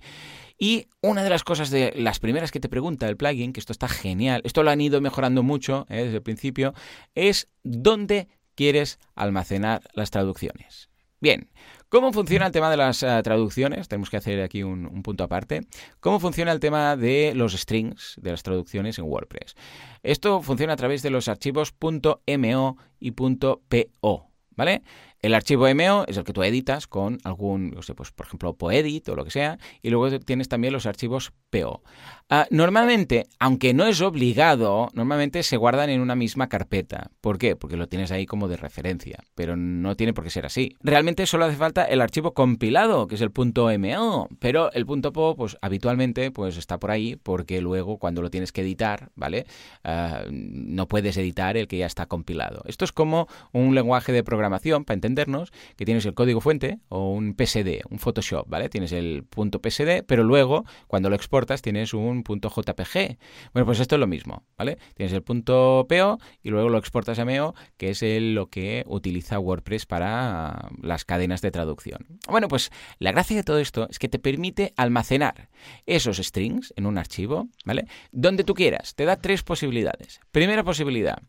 Y una de las cosas de las primeras que te pregunta el plugin, que esto está genial, esto lo han ido mejorando mucho eh, desde el principio, es dónde quieres almacenar las traducciones. Bien, ¿cómo funciona el tema de las eh, traducciones? Tenemos que hacer aquí un, punto aparte. ¿Cómo funciona el tema de los strings, de las traducciones en WordPress? Esto funciona a través de los archivos .mo y .po. ¿vale? El archivo MO es el que tú editas con algún, no sé, pues por ejemplo, Poedit o lo que sea, y luego tienes también los archivos PO. Ah, normalmente, aunque no es obligado, normalmente se guardan en una misma carpeta. ¿Por qué? Porque lo tienes ahí como de referencia, pero no tiene por qué ser así. Realmente solo hace falta el archivo compilado, que es el .mo, pero el .po, pues habitualmente, pues está por ahí, porque luego cuando lo tienes que editar, ¿vale? Ah, no puedes editar el que ya está compilado. Esto es como un lenguaje de programación, para que tienes el código fuente o un PSD, un Photoshop, ¿vale? Tienes el punto PSD, pero luego cuando lo exportas tienes un punto JPG. Bueno, pues esto es lo mismo, ¿vale? Tienes el punto PO y luego lo exportas a MEO, que es lo que utiliza WordPress para las cadenas de traducción. Bueno, pues la gracia de todo esto es que te permite almacenar esos strings en un archivo, ¿vale? Donde tú quieras. Te da tres posibilidades. Primera posibilidad,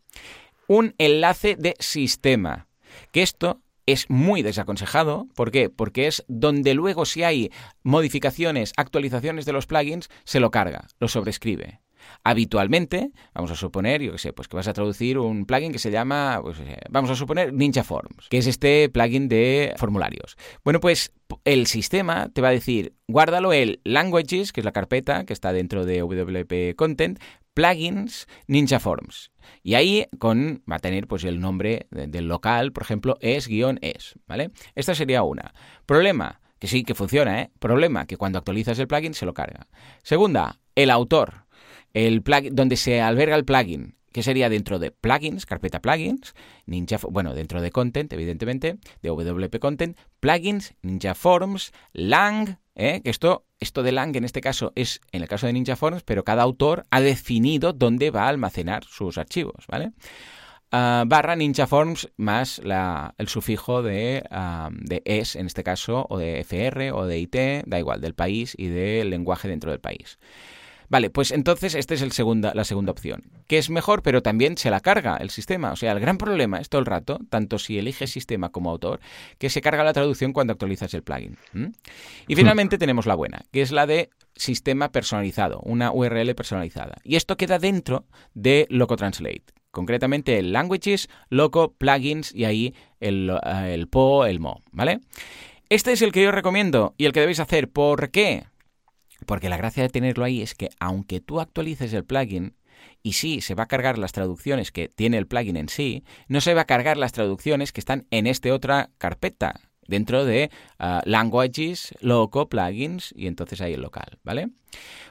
un enlace de sistema. Que esto es muy desaconsejado. ¿Por qué? Porque es donde luego si hay modificaciones, actualizaciones de los plugins, se lo carga, lo sobrescribe. Habitualmente, vamos a suponer, yo qué sé, pues que vas a traducir un plugin que se llama, pues, eh, vamos a suponer Ninja Forms, que es este plugin de formularios. Bueno, pues el sistema te va a decir, guárdalo el languages, que es la carpeta que está dentro de WP Content, plugins Ninja Forms. Y ahí con, va a tener pues el nombre del local, por ejemplo, es-es, ¿vale? Esta sería una. Problema, que sí, que funciona, ¿eh? Problema, que cuando actualizas el plugin se lo carga. Segunda, el autor, el plugin, donde se alberga el plugin, que sería dentro de plugins, carpeta plugins, Ninja, bueno, dentro de content, evidentemente, de WP Content, plugins, Ninja Forms, Lang, ¿eh? que esto, esto de Lang en este caso es en el caso de Ninja Forms, pero cada autor ha definido dónde va a almacenar sus archivos, ¿vale? Ah, barra Ninja Forms más el sufijo de, de es, en este caso, o de FR o de IT, da igual, del país y del lenguaje dentro del país. Vale, pues entonces esta es el segunda, la segunda opción, que es mejor, pero también se la carga el sistema. O sea, el gran problema es todo el rato, tanto si eliges sistema como autor, que se carga la traducción cuando actualizas el plugin. Y finalmente hmm. tenemos la buena, que es la de sistema personalizado, una URL personalizada. Y esto queda dentro de Loco Translate. Concretamente el languages, loco, plugins y ahí el, eh, el PO, el MO, ¿vale? Este es el que yo recomiendo y el que debéis hacer. ¿Por qué? Porque la gracia de tenerlo ahí es que aunque tú actualices el plugin, y sí, se va a cargar las traducciones que tiene el plugin en sí, no se va a cargar las traducciones que están en esta otra carpeta, dentro de ah, languages, loco, plugins, y entonces ahí el local, ¿vale?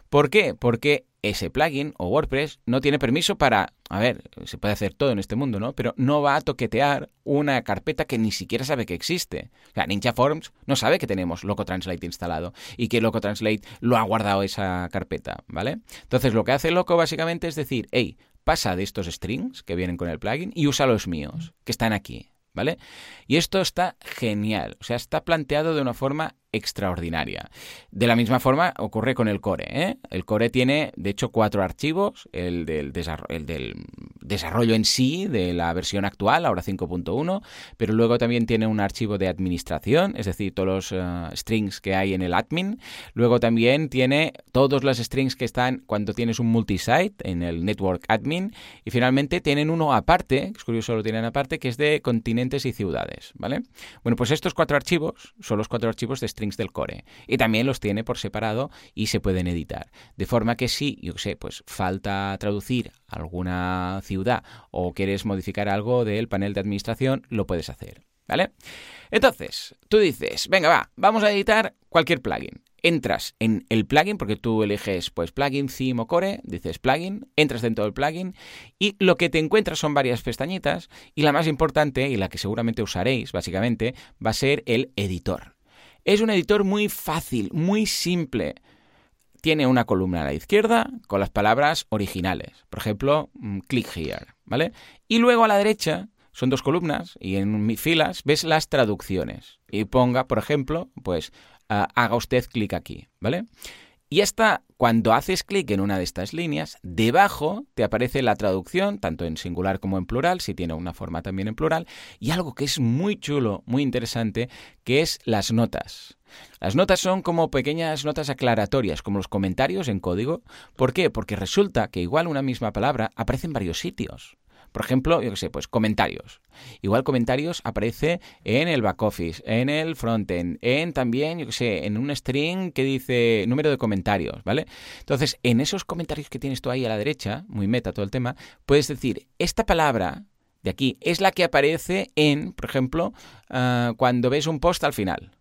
¿Por qué? Porque ese plugin o WordPress no tiene permiso para, a ver, se puede hacer todo en este mundo, ¿no? Pero no va a toquetear una carpeta que ni siquiera sabe que existe. O sea, Ninja Forms no sabe que tenemos Loco Translate instalado y que Loco Translate lo ha guardado esa carpeta, ¿vale? Entonces lo que hace Loco básicamente es decir, hey, pasa de estos strings que vienen con el plugin y usa los míos, que están aquí, ¿vale? Y esto está genial, o sea, está planteado de una forma extraordinaria. De la misma forma ocurre con el core. ¿eh? El core tiene, de hecho, cuatro archivos. El del, el del desarrollo en sí de la versión actual, ahora 5.1, pero luego también tiene un archivo de administración, es decir, todos los eh, strings que hay en el admin. Luego también tiene todos los strings que están cuando tienes un multisite en el network admin. Y finalmente tienen uno aparte, es curioso lo tienen aparte, que es de continentes y ciudades. ¿vale? Bueno, pues estos cuatro archivos son los cuatro archivos de del core. Y también los tiene por separado y se pueden editar. De forma que si, yo sé, pues falta traducir alguna ciudad o quieres modificar algo del panel de administración, lo puedes hacer. ¿Vale? Entonces, tú dices, venga, va, vamos a editar cualquier plugin. Entras en el plugin, porque tú eliges pues plugin, theme o core, dices plugin, entras dentro del plugin y lo que te encuentras son varias pestañitas y la más importante y la que seguramente usaréis básicamente va a ser el editor. Es un editor muy fácil, muy simple. Tiene una columna a la izquierda con las palabras originales. Por ejemplo, mm, click here, ¿vale? Y luego a la derecha son dos columnas y en filas ves las traducciones. Y ponga, por ejemplo, pues ah, haga usted clic aquí, ¿vale? Y hasta cuando haces clic en una de estas líneas, debajo te aparece la traducción, tanto en singular como en plural, si tiene una forma también en plural, y algo que es muy chulo, muy interesante, que es las notas. Las notas son como pequeñas notas aclaratorias, como los comentarios en código. ¿Por qué? Porque resulta que igual una misma palabra aparece en varios sitios. Por ejemplo, yo qué sé, pues comentarios. Igual comentarios aparece en el back office, en el frontend, en también, yo qué sé, en un string que dice número de comentarios, ¿vale? Entonces, en esos comentarios que tienes tú ahí a la derecha, muy meta todo el tema, puedes decir, esta palabra de aquí es la que aparece en, por ejemplo, ah, cuando ves un post al final.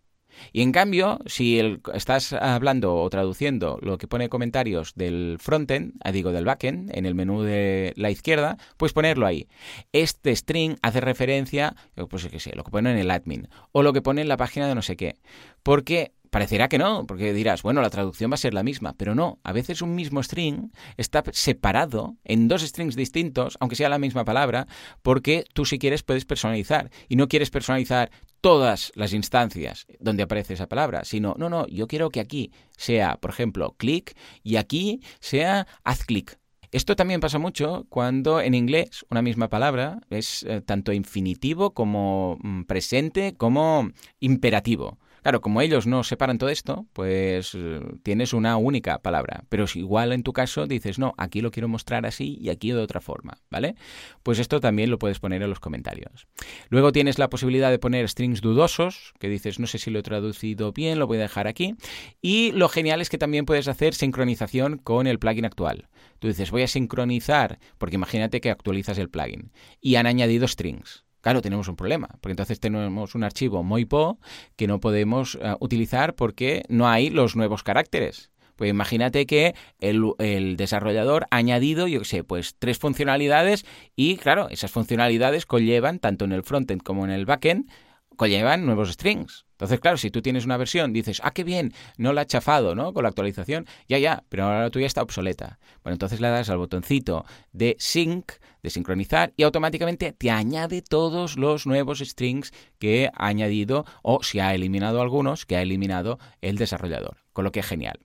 Y en cambio, si estás hablando o traduciendo lo que pone comentarios del frontend, ah, digo del backend, en el menú de la izquierda, puedes ponerlo ahí. Este string hace referencia, pues qué sé, lo que pone en el admin o lo que pone en la página de no sé qué. Porque Parecerá que no, porque dirás, bueno, la traducción va a ser la misma, pero no, a veces un mismo string está separado en dos strings distintos, aunque sea la misma palabra, porque tú si quieres puedes personalizar y no quieres personalizar todas las instancias donde aparece esa palabra, sino, no, no, yo quiero que aquí sea, por ejemplo, click y aquí sea haz clic. Esto también pasa mucho cuando en inglés una misma palabra es eh, tanto infinitivo como mm, presente como imperativo. Claro, como ellos no separan todo esto, pues eh, tienes una única palabra. Pero si igual en tu caso dices, no, aquí lo quiero mostrar así y aquí de otra forma, ¿vale? Pues esto también lo puedes poner en los comentarios. Luego tienes la posibilidad de poner strings dudosos, que dices, no sé si lo he traducido bien, lo voy a dejar aquí. Y lo genial es que también puedes hacer sincronización con el plugin actual. Tú dices, voy a sincronizar, porque imagínate que actualizas el plugin y han añadido strings. Claro, tenemos un problema, porque entonces tenemos un archivo MoiPo que no podemos eh, utilizar porque no hay los nuevos caracteres. Pues imagínate que el, desarrollador ha añadido, yo qué sé, pues tres funcionalidades y claro, esas funcionalidades conllevan, tanto en el frontend como en el backend, conllevan nuevos strings. Entonces, claro, si tú tienes una versión, dices, ah, qué bien, no la ha chafado, ¿no? Con la actualización, ya, ya, pero ahora la tuya está obsoleta. Bueno, entonces le das al botoncito de sync, de sincronizar, y automáticamente te añade todos los nuevos strings que ha añadido, o si ha eliminado algunos, que ha eliminado el desarrollador. Con lo que es genial.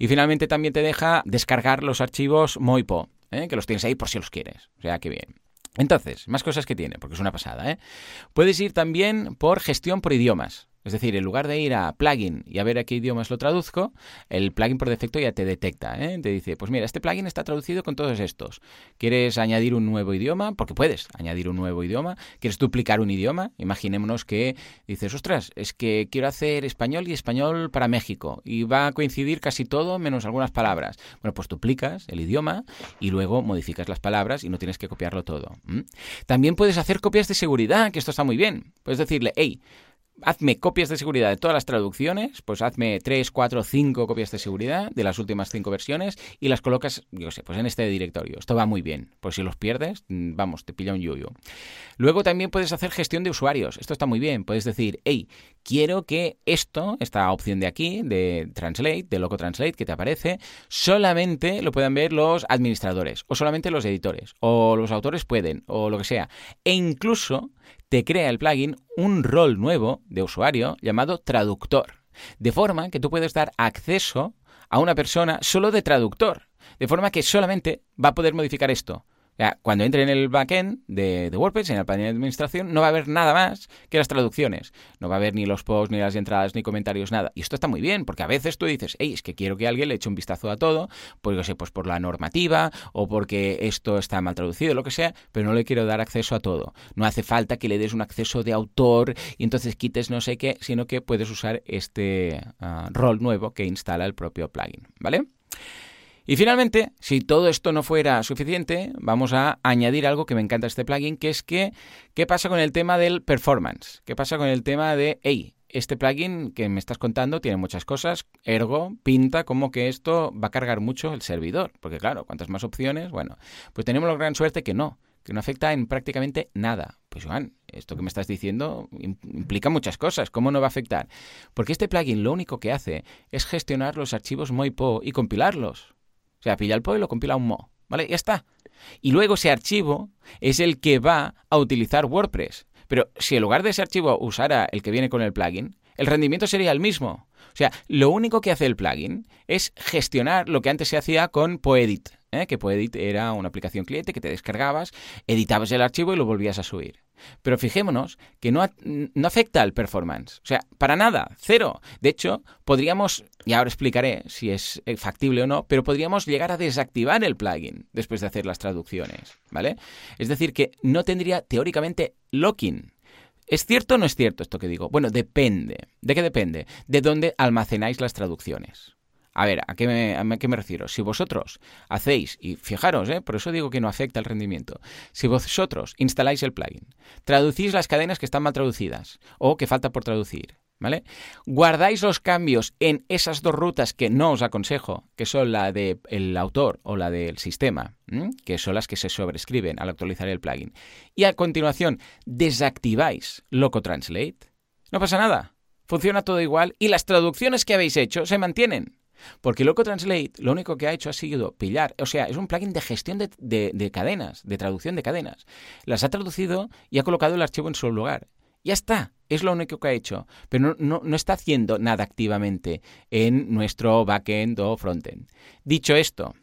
Y finalmente también te deja descargar los archivos Moipo, ¿eh? que los tienes ahí por si los quieres. O sea, qué bien. Entonces, más cosas que tiene, porque es una pasada. ¿eh? Puedes ir también por gestión por idiomas. Es decir, en lugar de ir a plugin y a ver a qué idiomas lo traduzco, el plugin por defecto ya te detecta. ¿eh? Te dice, pues mira, este plugin está traducido con todos estos. ¿Quieres añadir un nuevo idioma? Porque puedes añadir un nuevo idioma. ¿Quieres duplicar un idioma? Imaginémonos que dices, ostras, es que quiero hacer español y español para México. Y va a coincidir casi todo menos algunas palabras. Bueno, pues duplicas el idioma y luego modificas las palabras y no tienes que copiarlo todo. También puedes hacer copias de seguridad, que esto está muy bien. Puedes decirle, hey, hazme copias de seguridad de todas las traducciones, pues hazme 3, 4, 5 copias de seguridad de las últimas 5 versiones y las colocas, yo sé, pues en este directorio. Esto va muy bien, pues si los pierdes, mm, vamos, te pilla un yuyo. Luego también puedes hacer gestión de usuarios, esto está muy bien, puedes decir, hey, quiero que esto, esta opción de aquí, de Translate, de Loco Translate que te aparece, solamente lo puedan ver los administradores, o solamente los editores, o los autores pueden, o lo que sea. E incluso te crea el plugin un rol nuevo de usuario llamado traductor, de forma que tú puedes dar acceso a una persona solo de traductor, de forma que solamente va a poder modificar esto cuando entre en el backend de, de, WordPress, en el panel de administración, no va a haber nada más que las traducciones. No va a haber ni los posts, ni las entradas, ni comentarios, nada. Y esto está muy bien, porque a veces tú dices, hey, es que quiero que alguien le eche un vistazo a todo, pues, sé, pues por la normativa, o porque esto está mal traducido, lo que sea, pero no le quiero dar acceso a todo. No hace falta que le des un acceso de autor y entonces quites no sé qué, sino que puedes usar este ah, rol nuevo que instala el propio plugin, ¿vale? Y finalmente, si todo esto no fuera suficiente, vamos a añadir algo que me encanta este plugin, que es que, ¿qué pasa con el tema del performance? ¿Qué pasa con el tema de, hey, este plugin que me estás contando tiene muchas cosas, ergo pinta como que esto va a cargar mucho el servidor, porque claro, cuantas más opciones, bueno, pues tenemos la gran suerte que no, que no afecta en prácticamente nada. Pues Joan, esto que me estás diciendo implica muchas cosas, ¿cómo no va a afectar? Porque este plugin lo único que hace es gestionar los archivos MoiPo y compilarlos. Sea, pilla el PO y lo compila un mo. ¿Vale? Ya está. Y luego ese archivo es el que va a utilizar WordPress. Pero si en lugar de ese archivo usara el que viene con el plugin, el rendimiento sería el mismo. O sea, lo único que hace el plugin es gestionar lo que antes se hacía con Poedit, ¿eh? que Poedit era una aplicación cliente que te descargabas, editabas el archivo y lo volvías a subir. Pero fijémonos que no, no afecta al performance. O sea, para nada, cero. De hecho, podríamos, y ahora explicaré si es eh, factible o no, pero podríamos llegar a desactivar el plugin después de hacer las traducciones, ¿vale? Es decir, que no tendría teóricamente locking. ¿Es cierto o no es cierto esto que digo? Bueno, depende. ¿De qué depende? De dónde almacenáis las traducciones. A ver, ¿a qué, me, qué me refiero? Si vosotros hacéis, y fijaros, ¿eh? por eso digo que no afecta el rendimiento, si vosotros instaláis el plugin, traducís las cadenas que están mal traducidas o que falta por traducir, ¿vale? Guardáis los cambios en esas dos rutas que no os aconsejo, que son la del autor o la del sistema, que son las que se sobrescriben al actualizar el plugin, y a continuación desactiváis Loco Translate, no pasa nada. Funciona todo igual y las traducciones que habéis hecho se mantienen. Porque Loco Translate lo único que ha hecho ha sido pillar, o sea, es un plugin de gestión de, cadenas, de traducción de cadenas. Las ha traducido y ha colocado el archivo en su lugar. Ya está, es lo único que ha hecho, pero no, no, está haciendo nada activamente en nuestro backend o frontend. Dicho esto,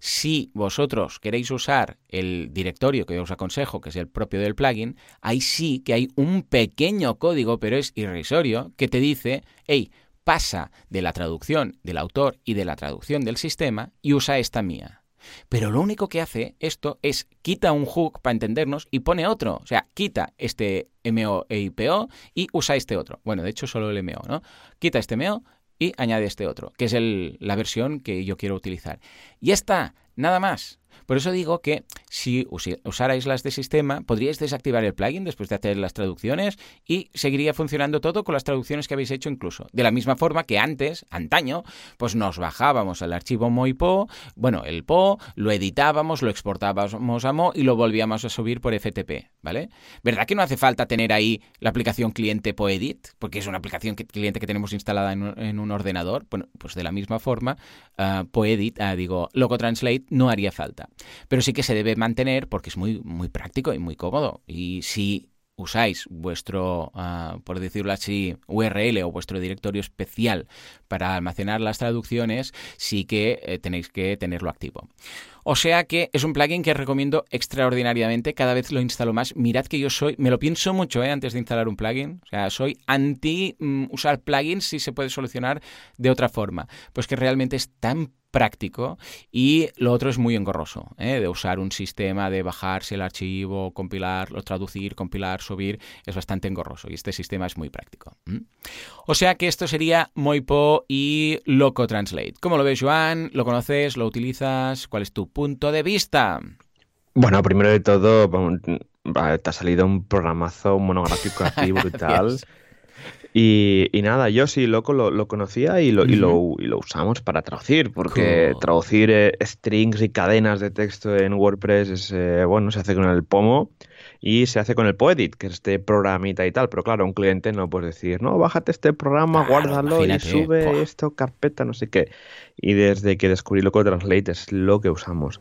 si vosotros queréis usar el directorio que os aconsejo, que es el propio del plugin, ahí sí que hay un pequeño código, pero es irrisorio, que te dice, hey, pasa de la traducción del autor y de la traducción del sistema y usa esta mía. Pero lo único que hace esto es quita un hook para entendernos y pone otro. O sea, quita este MO e IPO y usa este otro. Bueno, de hecho solo el MO, ¿no? Quita este MO y añade este otro, que es la versión que yo quiero utilizar. Y está, nada más. Por eso digo que si usarais las de sistema, podríais desactivar el plugin después de hacer las traducciones y seguiría funcionando todo con las traducciones que habéis hecho incluso. De la misma forma que antes, antaño, pues nos bajábamos al archivo MoiPo, bueno, el PO, lo editábamos, lo exportábamos a Mo y lo volvíamos a subir por FTP, ¿vale? ¿Verdad que no hace falta tener ahí la aplicación cliente PoEdit? Porque es una aplicación cliente que tenemos instalada en un, ordenador. Bueno, pues de la misma forma, uh, PoEdit, uh, digo, Translate no haría falta. Pero sí que se debe mantener porque es muy, muy práctico y muy cómodo. Y si usáis vuestro, ah, por decirlo así, URL o vuestro directorio especial para almacenar las traducciones, sí que eh, tenéis que tenerlo activo. O sea que es un plugin que recomiendo extraordinariamente, cada vez lo instalo más. Mirad que yo soy, me lo pienso mucho ¿eh? antes de instalar un plugin, o sea, soy anti mm, usar plugins si se puede solucionar de otra forma, pues que realmente es tan práctico y lo otro es muy engorroso, ¿eh? de usar un sistema de bajarse el archivo, compilarlo, traducir, compilar, subir, es bastante engorroso y este sistema es muy práctico. O sea que esto sería Moipo y Loco Translate. ¿Cómo lo ves, Joan? ¿Lo conoces? ¿Lo utilizas? ¿Cuál es tu punto de vista? Bueno, primero de todo, te ha salido un programazo, monográfico aquí brutal. Y, nada, yo sí, loco, lo, conocía y lo, y, lo, y lo, usamos para traducir, porque traducir eh, strings y cadenas de texto en WordPress es, eh, bueno, se hace con el pomo y se hace con el Poedit, que es este programita y tal. Pero claro, un cliente no puede decir, no, bájate este programa, guárdalo y sube esto, carpeta, no sé qué. Y desde que descubrí Loco Translate es lo que usamos.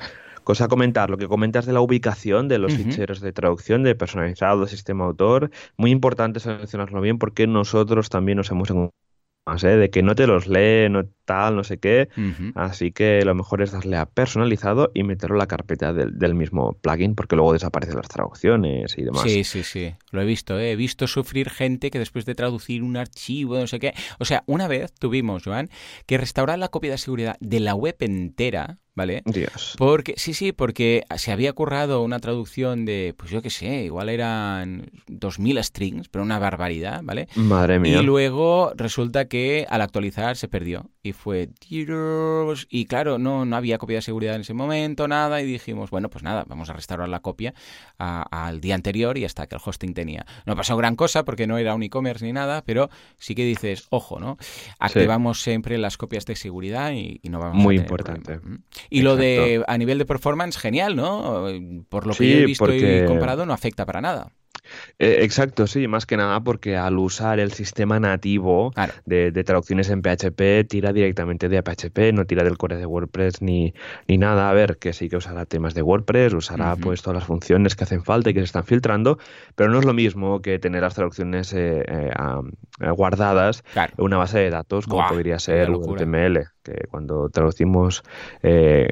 Cosa a comentar, lo que comentas de la ubicación de los ficheros de traducción, de personalizado, sistema autor, muy importante seleccionarlo bien porque nosotros también nos hemos más, ¿eh? de que no te los lee, no tal, no sé qué. Así que lo mejor es darle a personalizado y meterlo en la carpeta del, mismo plugin, porque luego desaparecen las traducciones y demás. Sí, sí, sí. Lo he visto, ¿eh? he visto sufrir gente que después de traducir un archivo, no sé qué. O sea, una vez tuvimos, Joan, que restaurar la copia de seguridad de la web entera ¿vale? Dios. Porque, sí, sí, porque se había currado una traducción de, pues yo qué sé, igual eran 2.000 strings, pero una barbaridad, ¿vale? Madre mía. Y luego resulta que al actualizar se perdió. Y fue, y claro, no, no había copia de seguridad en ese momento, nada, y dijimos, bueno, pues nada, vamos a restaurar la copia al día anterior y hasta que el hosting tenía. No pasó gran cosa porque no era un e-commerce ni nada, pero sí que dices, ojo, ¿no? Activamos siempre las copias de seguridad y, no vamos Muy a tener importante. Y lo de a nivel de performance, genial, ¿no? Por lo que yo he visto y comparado, no afecta para nada. Eh, exacto, sí, más que nada porque al usar el sistema nativo de, traducciones en PHP, tira directamente de PHP, no tira del core de WordPress ni, ni nada. A ver, que sí que usará temas de WordPress, usará pues todas las funciones que hacen falta y que se están filtrando, pero no es lo mismo que tener las traducciones eh, eh, guardadas en una base de datos como podría ser HTML. Que cuando traducimos eh,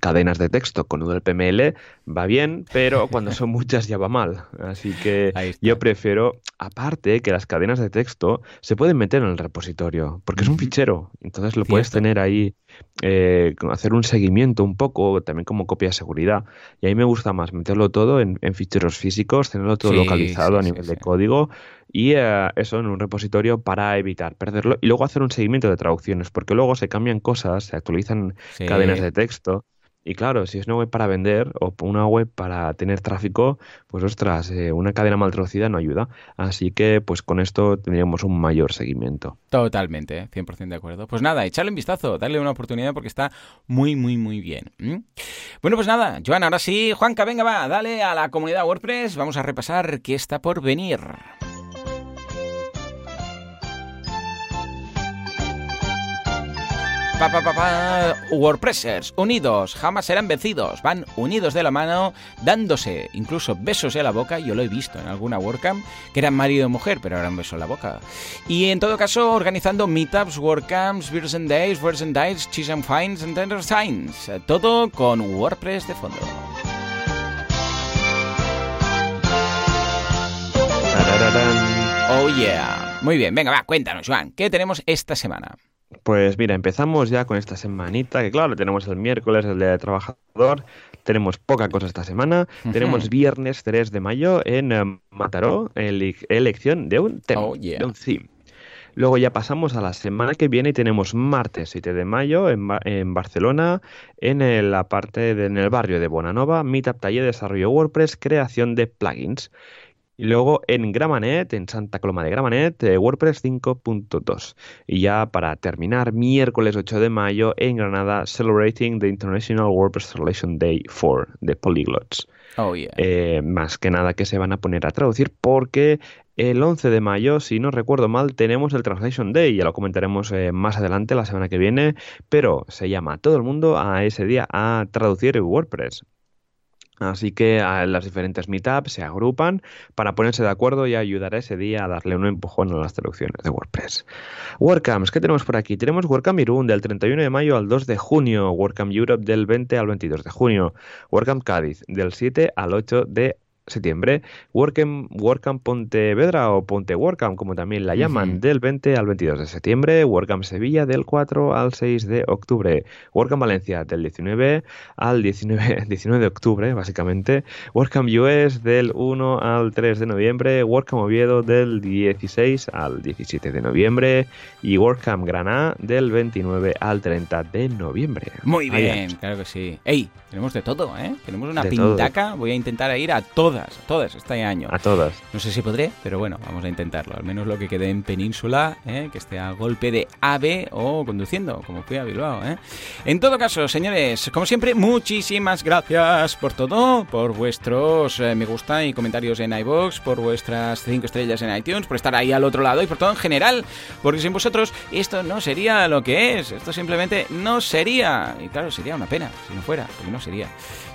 cadenas de texto con UDPML va bien, pero cuando son muchas ya va mal. Así que yo prefiero, aparte, que las cadenas de texto se pueden meter en el repositorio, porque es un fichero, entonces lo puedes tener ahí eh, hacer un seguimiento un poco, también como copia de seguridad. Y a mí me gusta más meterlo todo en, ficheros físicos, tenerlo todo localizado a nivel de código y eh, eso en un repositorio para evitar perderlo y luego hacer un seguimiento de traducciones, porque luego se cambian cosas, se actualizan cadenas de texto y claro, si es una web para vender o una web para tener tráfico, pues ostras, eh, una cadena mal traducida no ayuda. Así que pues con esto tendríamos un mayor seguimiento. Totalmente, 100% de acuerdo. Pues nada, echarle un vistazo, darle una oportunidad porque está muy, muy, muy bien. Bueno, pues nada, Joan, ahora sí, Juanca, venga, va, dale a la comunidad WordPress, vamos a repasar qué está por venir. Pa, pa, pa, WordPressers, unidos, jamás serán vencidos, van unidos de la mano, dándose incluso besos en la boca, yo lo he visto en alguna WordCamp, que eran marido y mujer, pero eran besos en la boca. Y en todo caso, organizando meetups, WordCamps, Beers and Days, Words and Dice, Cheese and Finds and Tender Signs, todo con WordPress de fondo. Oh yeah. Muy bien, venga, va, cuéntanos, Juan, ¿qué tenemos esta semana? Pues mira, empezamos ya con esta semanita, que claro, tenemos el miércoles, el Día de Trabajador, tenemos poca cosa esta semana, tenemos viernes 3 de mayo en eh, Mataró, elección de un tema, oh, de un theme. Luego ya pasamos a la semana que viene y tenemos martes 7 de mayo en, en Barcelona, en la parte de, en el barrio de Bonanova, Meetup Taller de Desarrollo WordPress, creación de plugins. Y luego en Gramanet, en Santa Coloma de Gramanet, eh, WordPress 5.2. Y ya para terminar, miércoles 8 de mayo en Granada, Celebrating the International WordPress Translation Day 4 de Polyglots. Oh, yeah. Eh, más que nada que se van a poner a traducir porque el 11 de mayo, si no recuerdo mal, tenemos el Translation Day, ya lo comentaremos eh, más adelante la semana que viene, pero se llama a todo el mundo a ese día a traducir WordPress. Así que las diferentes meetups se agrupan para ponerse de acuerdo y ayudar ese día a darle un empujón a las traducciones de WordPress. WordCamps, ¿qué tenemos por aquí? Tenemos WordCamp Irún del 31 de mayo al 2 de junio, WordCamp Europe del 20 al 22 de junio, WordCamp Cádiz del 7 al 8 de septiembre, WordCamp, Pontevedra o Ponte WordCamp, como también la llaman, del 20 al 22 de septiembre, WordCamp Sevilla del 4 al 6 de octubre, WordCamp Valencia del 19 al 19, 19 de octubre, básicamente, WordCamp US del 1 al 3 de noviembre, WordCamp Oviedo del 16 al 17 de noviembre y WordCamp Granada del 29 al 30 de noviembre. Muy bien, claro que sí. ¡Ey! Tenemos de todo, ¿eh? Tenemos una pintaca, voy a intentar ir a todas todas, todas este año. A todas. No sé si podré, pero bueno, vamos a intentarlo. Al menos lo que quede en península, ¿eh? que esté a golpe de ave o conduciendo, como fui a Bilbao. ¿eh? En todo caso, señores, como siempre, muchísimas gracias por todo, por vuestros eh, me gusta y comentarios en iBox, por vuestras 5 estrellas en iTunes, por estar ahí al otro lado y por todo en general, porque sin vosotros esto no sería lo que es, esto simplemente no sería. Y claro, sería una pena si no fuera, porque no sería.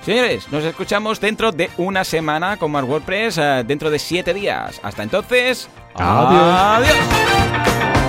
Señores, nos escuchamos dentro de una semana con más WordPress, eh, dentro de siete días. Hasta entonces, adiós. adiós.